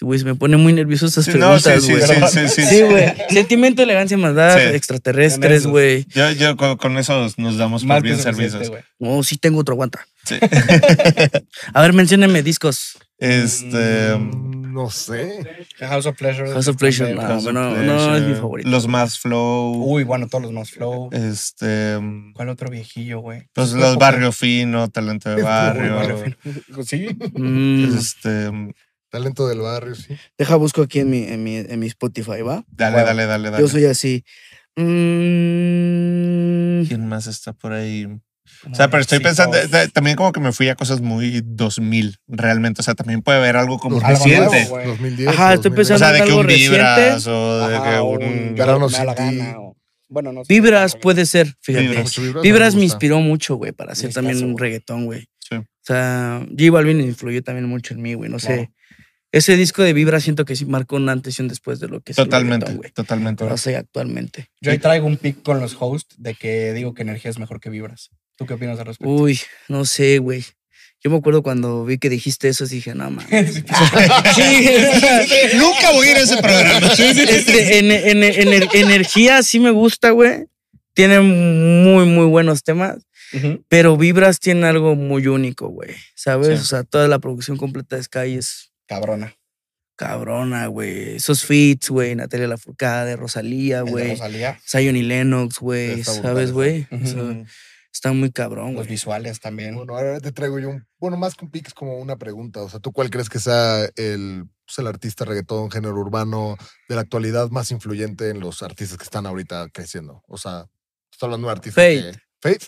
Güey, se me pone muy nervioso estas Sí, no, sí, preguntas, sí, güey. sí, sí, sí, Sí, güey. Sentimiento, elegancia maldad. Sí. Extraterrestres, güey. Yo, yo con, con eso nos damos por Más bien servicios. No, sí tengo otro, aguanta. Sí. [LAUGHS] A ver, menciónenme discos. Este. Mm, No sé. House of Pleasure. House of Pleasure, no. House of no, no es mi favorito. Los más flow. Uy, bueno, todos los más flow. Este. ¿Cuál otro viejillo, güey? Fue los barrio fino, talento de [LAUGHS] Uy, barrio. [LAUGHS] Sí. Mm, Este. Talento del barrio, sí. deja, busco aquí en mi, en mi, en mi Spotify, ¿va? Dale, dale, dale, dale. Yo soy así. Mm, ¿Quién más está por ahí? O sea, pero estoy pensando, de- también como que me fui a cosas muy 2000, realmente. O sea, también puede haber algo como Algo reciente. nuevo, güey. 2010. Ajá, estoy 2020. O pensando- sea, de que algo un reciente. vibras o de Ajá, que un... Bueno, no sé. Vibras puede ser, fíjate. Vibras. Mucho Vibras, Vibras me inspiró mucho, güey, para hacer también un reggaetón, güey. Sí. O sea, J Balvin influyó también mucho en mí, güey. No sé. Ese disco de Vibra siento que sí marcó un antes y un después de lo que es el Totalmente, reggaetón, güey. totalmente. No sé, actualmente. Yo ahí traigo un pick con los hosts de que digo que energía es mejor que vibras. ¿Tú qué opinas al respecto? Uy, no sé, güey. Yo me acuerdo cuando vi que dijiste eso, dije, no, man. Nunca voy a ir a ese programa. Este, en, en- en- en- energía sí me gusta, güey. Tiene muy, muy buenos temas. Pero Vibras tiene algo muy único, güey. ¿Sabes? Sí. O sea, toda la producción completa de Sky es Cabrona. cabrona, güey. Esos feats, güey. Natalia Lafourcade, Rosalía, güey. Rosalía. Zion y Lennox, güey. ¿Sabes, güey? O sea, está muy cabrón, Los güey. visuales también. Bueno, ahora te traigo yo un. Bueno, más que un pick es como una pregunta. O sea, ¿tú cuál crees que sea el, pues, el artista reggaetón, género urbano de la actualidad más influyente en los artistas que están ahorita creciendo? O sea, estoy hablando de un artista. Fate. que- Fate.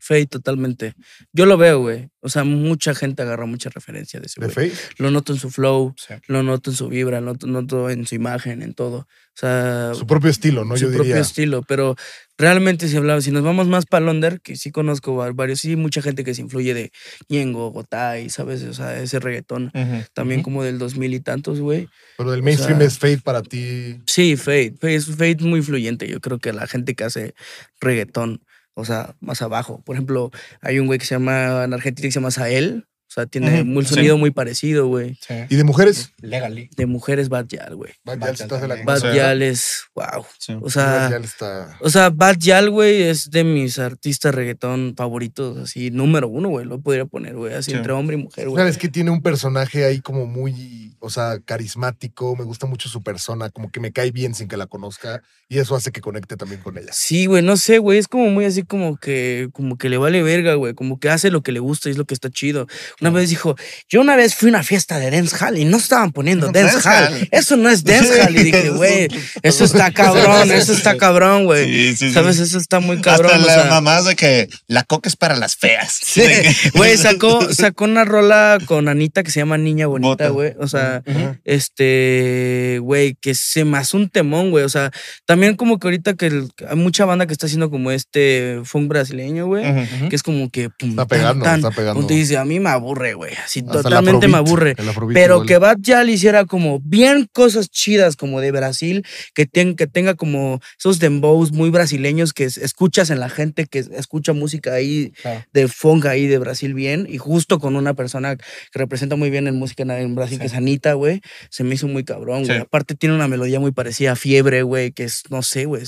Fate, totalmente. Yo lo veo, güey. O sea, mucha gente agarra mucha referencia de ese De güey. Fate. Lo noto en su flow, Sí. lo noto en su vibra, lo noto, en su imagen, en todo. O sea, Su propio estilo, ¿no? su Yo propio diría. estilo. Pero realmente si hablamos, si nos vamos más para Londres, que sí conozco va- varios, sí, mucha gente que se influye de Ñengo, Gotay, ¿sabes? O sea, ese reggaetón también como del 2000 y tantos, güey. Pero del mainstream sea- es Fate para ti. Sí, Fate. Fate es muy influyente. Yo creo que la gente que hace reggaetón, o sea, más abajo. Por ejemplo, hay un güey que se llama, en Argentina que se llama Sael. O sea, tiene un sí. sonido muy parecido, güey. Sí. ¿Y de mujeres? Legally. De mujeres Bad Yal, güey. Bad Bad Yal, te hace la. Bad Sí. Yal es, wow. Sí. O Bad sea, Yal está. o sea, Bad Yal, güey, es de mis artistas reggaetón favoritos, así, número uno, güey. Lo podría poner, güey, así Sí. entre hombre y mujer, güey. ¿Sabes que tiene un personaje ahí como muy, o sea, carismático? Me gusta mucho su persona, como que me cae bien sin que la conozca y eso hace que conecte también con ella. Sí, güey, no sé, güey, es como muy así como que, como que le vale verga, güey, como que hace lo que le gusta y es lo que está chido. Una vez dijo, yo una vez fui a una fiesta de dancehall y no estaban poniendo [LAUGHS] dancehall. Dancehall. Eso no es dancehall. Y dije, güey, eso está cabrón, eso está cabrón, güey. Sí, sí, sí. ¿Sabes? Eso está muy cabrón. Hasta o la sea, de que la coca es para las feas. Sí, güey, sacó, sacó una rola con Anita que se llama Niña Bonita, güey. O sea, este, güey, que se me hace un temón, güey. O sea, también como que ahorita que el- hay mucha banda que está haciendo como este funk brasileño, güey. Que es como que. pum, Está pegando, tan. está pegando. Ponte dice, a mí me aburre, güey. Así Hasta totalmente me aburre. Pero que Bad Yal hiciera como bien cosas chidas como de Brasil, que, ten- que tenga como esos dembows muy brasileños que es- escuchas en la gente que es- escucha música ahí de funk ahí de Brasil bien y justo con una persona que representa muy bien en música en- Brasil, que es Anita, güey, se me hizo muy cabrón, güey. Sí. Aparte tiene una melodía muy parecida a Fiebre, güey, que es, no sé, güey.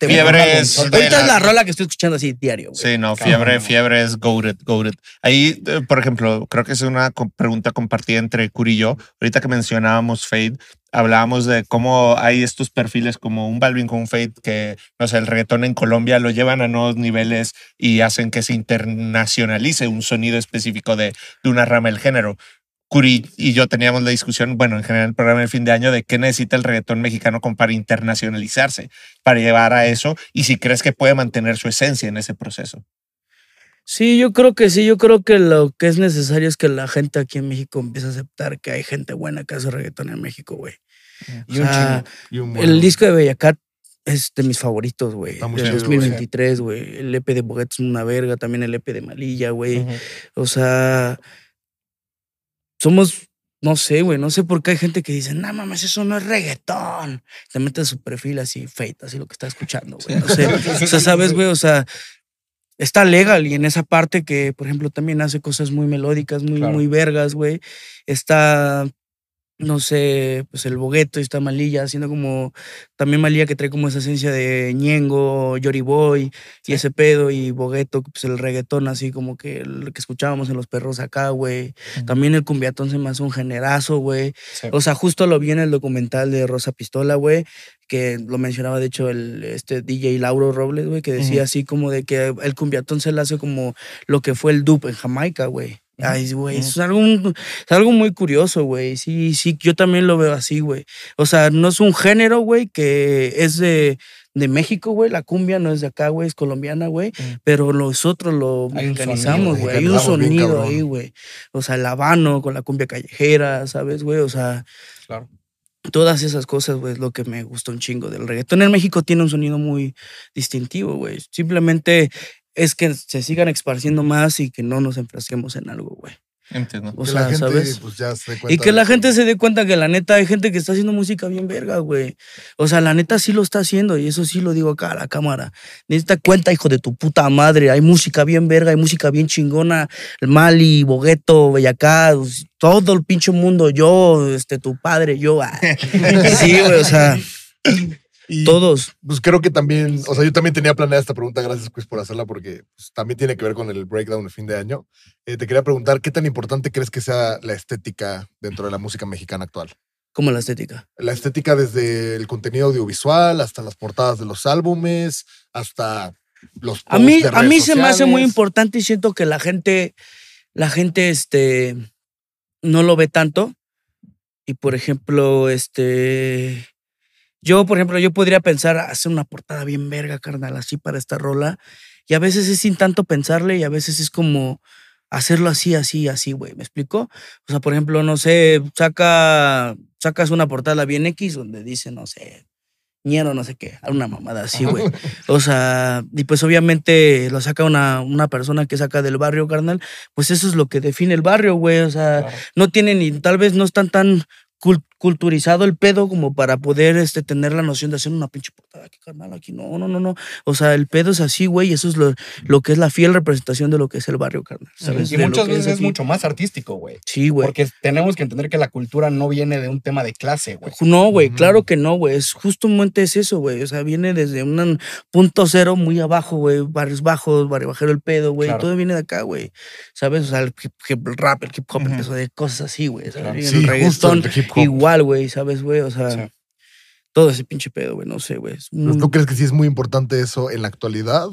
Fiebre es Ahorita es la- la rola que estoy escuchando así diario, güey. Sí, no, Cabrón, fiebre, fiebre es goated, goated. Ahí, eh, por ejemplo, creo que es una pregunta compartida entre Curi y yo. Ahorita que mencionábamos Fade, hablábamos de cómo hay estos perfiles como un Balvin con un Fate que, no sé, el reggaetón en Colombia lo llevan a nuevos niveles y hacen que se internacionalice un sonido específico de, de una rama del género. Curi y yo teníamos la discusión, bueno, en general el programa de fin de año, de qué necesita el reggaetón mexicano como para internacionalizarse, para llevar a eso, y si crees que puede mantener su esencia en ese proceso. Sí, yo creo que sí. Yo creo que lo que es necesario es que la gente aquí en México empiece a aceptar que hay gente buena que hace reggaetón en México, güey. Y O un sea, El disco de Bellacat es de mis favoritos, güey. Está muy De chido, 2023, güey. El EP de Boguet es una verga. También el EP de Malilla, güey. O sea, somos, no sé, güey, no sé por qué hay gente que dice, no mames, eso no es reggaetón. Te metes su perfil así, fate, así lo que está escuchando, güey. No sé. [LAUGHS] o sea, sabes, güey, o sea, está legal y en esa parte que, por ejemplo, también hace cosas muy melódicas, muy, Claro. muy vergas, güey. Está, no sé, pues el bogueto y está Malilla haciendo como, también Malilla que trae como esa esencia de Ñengo, Yori Boy y ese pedo y bogueto, pues el reggaetón así como que lo que escuchábamos en los perros acá, güey. También el cumbiatón se me hace un generazo, güey. Sí. O sea, justo lo vi en el documental de Rosa Pistola, güey, que lo mencionaba de hecho el este DJ Lauro Robles, güey, que decía así como de que el cumbiatón se le hace como lo que fue el dub en Jamaica, güey. Ay, güey, es algo, es algo muy curioso, güey. Sí, sí, yo también lo veo así, güey. O sea, no es un género, güey, que es de, de México, güey. La cumbia no es de acá, güey, es colombiana, güey. Pero nosotros lo mexicanizamos, güey. Hay un sonido ahí, güey. O sea, el habano con la cumbia callejera, ¿sabes, güey? O sea, Claro. todas esas cosas, güey, es lo que me gusta un chingo del reggaetón. En México tiene un sonido muy distintivo, güey. Simplemente es que se sigan esparciendo más y que no nos enfrasquemos en algo, güey. Entiendo. O que sea, la gente, ¿sabes? pues ya se dé Y que la gente se dé cuenta que la neta hay gente que está haciendo música bien verga, güey. O sea, la neta sí lo está haciendo y eso sí lo digo acá a la cámara. Necesita cuenta, hijo de tu puta madre. Hay música bien verga, hay música bien chingona. El Mali, Bogueto, Bellacá, todo el pinche mundo. Yo, este, tu padre, yo. ah. [LAUGHS] Sí, güey, o sea, [LAUGHS] Y, todos. Pues creo que también, o sea, yo también tenía planeada esta pregunta, gracias Chris por hacerla, porque pues, también tiene que ver con el breakdown de fin de año. Eh, te quería preguntar, ¿qué tan importante crees que sea la estética dentro de la música mexicana actual? Como la estética. La estética desde el contenido audiovisual hasta las portadas de los álbumes, hasta los A mí, de a mí redes se me hace muy importante y siento que la gente, la gente, este, no lo ve tanto. Y por ejemplo, este, yo, por ejemplo, yo podría pensar hacer una portada bien verga, carnal, así para esta rola. Y a veces es sin tanto pensarle y a veces es como hacerlo así, así, así, güey. ¿Me explico? O sea, por ejemplo, no sé, saca, sacas una portada bien X donde dice, no sé, ñero, no sé qué, una mamada así, güey. [LAUGHS] O sea, y pues obviamente lo saca una, una persona que saca del barrio, carnal. Pues eso es lo que define el barrio, güey. O sea, Claro. no tienen ni, tal vez no están tan culturizado el pedo como para poder este, tener la noción de hacer una pinche portada aquí, carnal, aquí no, no, no, no. O sea, el pedo es así, güey, y eso es lo, lo que es la fiel representación de lo que es el barrio, carnal. ¿sabes? Y De muchas veces es mucho más artístico, güey. Sí, güey. Porque tenemos que entender que la cultura no viene de un tema de clase, güey. No, güey, claro que no, güey. Es justamente es eso, güey. O sea, viene desde un punto cero muy abajo, güey. Barrios bajos, barrio bajero el pedo, güey. Claro. Todo viene de acá, güey. ¿Sabes? O sea, el, hip- hip- el rap, el hip hop Ujú. empezó de cosas así, güey. Sí, el justo reggaetón el hip hop. igual, güey, ¿sabes, güey? O sea, Sí. todo ese pinche pedo, güey. No sé, güey. Es muy- ¿Tú crees que sí es muy importante eso en la actualidad?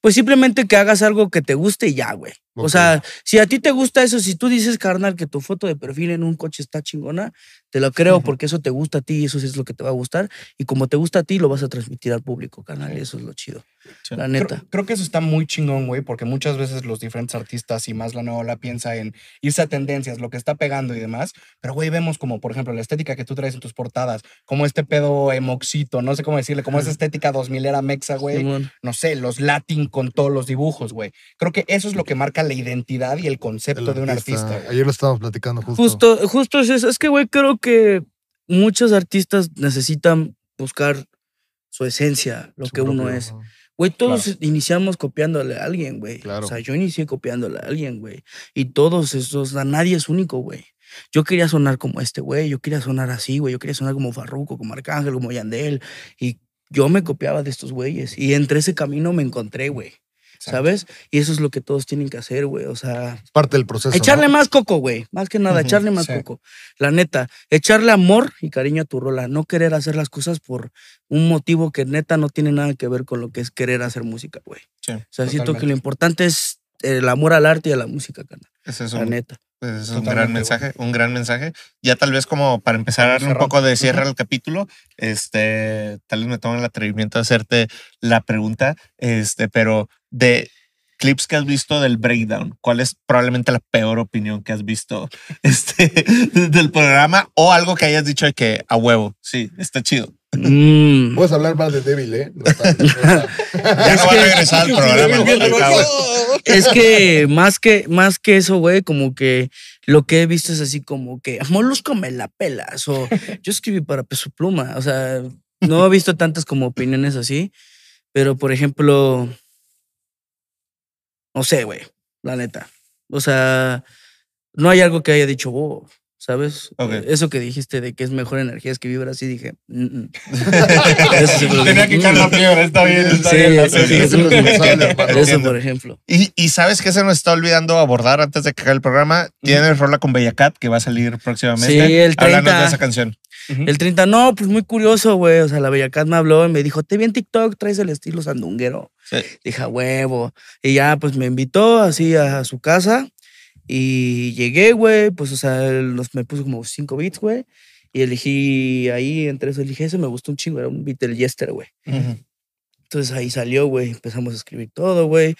Pues simplemente que hagas algo que te guste y ya, güey. O sea, si a ti te gusta eso, si tú dices, carnal, que tu foto de perfil en un coche está chingona, te lo creo porque eso te gusta a ti y eso es lo que te va a gustar. Y como te gusta a ti, lo vas a transmitir al público, carnal. Y eso es lo chido. Sí. La Creo, neta. creo que eso está muy chingón, güey, porque muchas veces los diferentes artistas y más la nueva ola piensa en irse a tendencias, lo que está pegando y demás. Pero, güey, vemos como, por ejemplo, la estética que tú traes en tus portadas, como este pedo emoxito, no sé cómo decirle, como esa estética 2000 era mexa, güey. No sé, los latin con todos los dibujos, güey. Creo que eso es lo que marca la identidad y el concepto El de un artista. Ayer lo estábamos platicando justo. Justo, justo es eso. Es que, güey, creo que muchos artistas necesitan buscar su esencia, lo Su que uno es. Güey, todos Claro. iniciamos copiándole a alguien, güey. Claro. O sea, yo inicié copiándole a alguien, güey. Y todos esos, nadie es único, güey. Yo quería sonar como este güey, yo quería sonar así, güey. Yo quería sonar como Farruko, como Arcángel, como Yandel. Y yo me copiaba de estos güeyes. Y entre ese camino me encontré, güey. ¿Sabes? Y eso es lo que todos tienen que hacer, güey. O sea, Es parte del proceso. echarle ¿no? más coco, güey. Más que nada, echarle más sí. coco. La neta, echarle amor y cariño a tu rola. No querer hacer las cosas por un motivo que neta no tiene nada que ver con lo que es querer hacer música, güey. Sí, O sea, siento que lo importante es el amor al arte y a la música, carnal. Es La un, neta. Es un gran mensaje, un gran mensaje. Ya tal vez como para empezar a Para darle un poco de cierre al capítulo, este, tal vez me tomen el atrevimiento de hacerte la pregunta, este, pero de clips que has visto del breakdown, ¿cuál es probablemente la peor opinión que has visto [LAUGHS] este, del programa o algo que hayas dicho de que a huevo, sí, está chido? Mm. Puedes hablar más de Devil, ¿eh? No está- no está- Ya no va a regresar al programa. Es que más que más que eso, güey, como que lo que he visto es así como que Molusco me la pelas o yo escribí para Peso Pluma, o sea, no he visto tantas como opiniones así, pero por ejemplo, no sé, güey, la neta. O sea, no hay algo que haya dicho, wow, ¿sabes? Ok. Eso que dijiste de que es mejor energía que vibra así, dije, mm, mm. [LAUGHS] Tenía que caer la piedra, está bien, está Sí, bien. sí, sí, Eso. [LAUGHS] Eso, por ejemplo. Y, y sabes que se nos está olvidando abordar antes de que acabe el programa. Tienes rola con Bella Cat que va a salir próximamente. Sí, el Háblanos 30. de esa canción. El 30, no, pues muy curioso, güey. O sea, la Bella Cat me habló y me dijo, te vi en TikTok, traes el estilo sandunguero. Sí. Dije, "A huevo. Y ya, pues me invitó así a su casa. Y llegué, güey. Pues, o sea, él nos, me puso como cinco beats, güey. Y elegí ahí, entre eso elegí ese, me gustó un chingo. Era un beat del Yester, güey. Entonces ahí salió, güey. Empezamos a escribir todo, güey.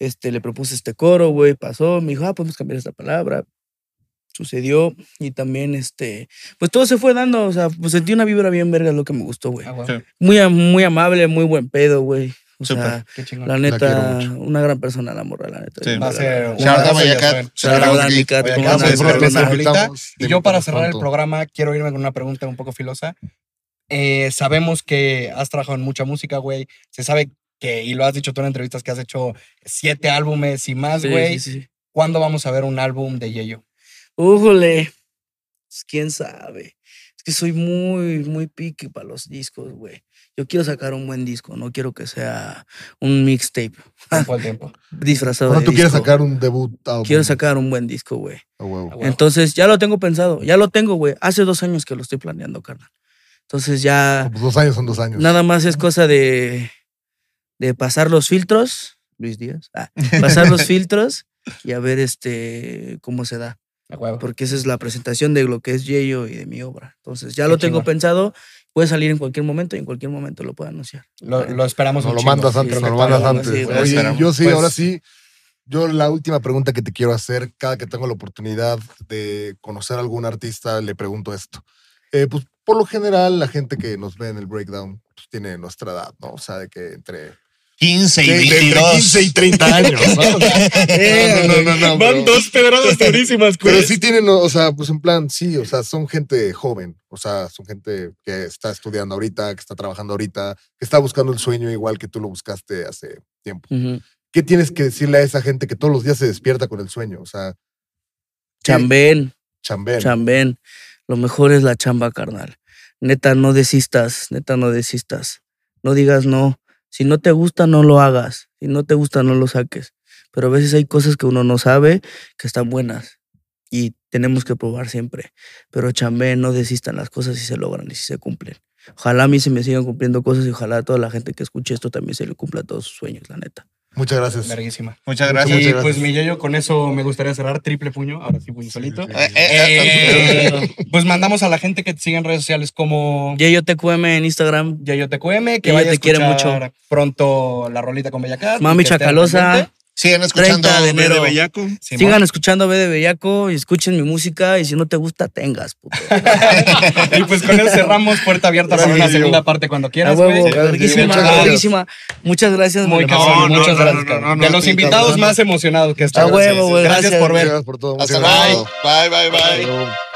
Este, le propuse este coro, güey. Pasó. Me dijo, ah, podemos cambiar esta palabra. Sucedió. Y también, este, pues todo se fue dando. O sea, pues sentí una vibra bien verga, lo que me gustó, güey. Ah, Sí. Muy, muy amable, muy buen pedo, güey. O sea, la neta, una gran persona, la morra, la neta. Sí. Va a ser. Shout out y yo para cerrar el programa quiero irme con una pregunta un poco filosa. Eh, sabemos que has trabajado en mucha música, güey. Se sabe que, y lo has dicho tú en entrevistas, que has hecho siete álbumes y más, Sí, güey. sí, sí. ¿Cuándo vamos a ver un álbum de Yeyo? Újole. Pues, quién sabe. Es que soy muy, muy picky para los discos, güey. Yo quiero sacar un buen disco, no quiero que sea un mixtape al tiempo. [LAUGHS] disfrazado de tú quieres sacar un debut. Quiero sacar un buen disco, güey. A huevo. Ah, huevo. Entonces, ya lo tengo pensado, ya lo tengo, güey. Hace dos años que lo estoy planeando, carnal. Entonces ya Pues dos años son dos años. nada más es cosa de, de pasar los filtros, Luis Díaz, ah, [LAUGHS] pasar los filtros y a ver este cómo se da. A huevo. Porque esa es la presentación de lo que es Yeyo y de mi obra. Entonces, ya lo tengo pensado, puede salir en cualquier momento y en cualquier momento lo puedo anunciar. Lo, lo esperamos Nos lo chingo. mandas antes, Sí, nos lo mandas sí, antes. güey, Oye, yo sí, Pues- ahora sí. Yo la última pregunta que te quiero hacer, cada que tengo la oportunidad de conocer a algún artista, le pregunto esto. Eh, pues por lo general, la gente que nos ve en el breakdown pues, tiene nuestra edad, ¿no? O sea, de que entre, 15 y de- de entre 22. 15 y 30 [LAUGHS] años, sea, no, no, no, no, pero- dos pedradas durísimas, Pero sí tienen, o sea, pues en plan, sí, o sea, son gente joven, o sea, son gente que está estudiando ahorita, que está trabajando ahorita, que está buscando el sueño igual que tú lo buscaste hace tiempo. ¿Qué tienes que decirle a esa gente que todos los días se despierta con el sueño? O sea. Chambén, chambén. chambén. Lo mejor es la chamba, carnal. Neta, no desistas, neta, no desistas. No digas no. Si no te gusta, no lo hagas. Si no te gusta, no lo saques. Pero a veces hay cosas que uno no sabe que están buenas y tenemos que probar siempre. Pero chambén, no desistan las cosas si se logran y si se cumplen. Ojalá a mí se me sigan cumpliendo cosas y ojalá a toda la gente que escuche esto también se le cumpla todos sus sueños, la neta. Muchas gracias. Verguísima. Muchas gracias. Y gracias. pues mi Yeyo, con eso me gustaría cerrar triple puño. Ahora sí, puño solito. sí, Eh, eh, Eh, pues mandamos a la gente que te siga en redes sociales como Yeyo TQM en Instagram. YayoTQM, que Yeyo vaya a te quiere escuchar mucho. pronto la rolita con Bellacat. Mami que Chacalosa. Siguen escuchando 30 de B de. Bellaco. Simón. Sigan escuchando B de Bellaco y escuchen mi música. Y si no te gusta, tengas, puto. [LAUGHS] y pues con eso cerramos puerta abierta para una segunda parte cuando A quieras, huevo, güey. verguísima, Muchas gracias. verguísima. Muchas gracias. Muy cabrón, muchas no, gracias, no, cabrón. no, no, de los invitados más emocionados que A están. huevo, güey. Gracias por ver. Gracias por todo. Hasta luego. Bye, bye, bye.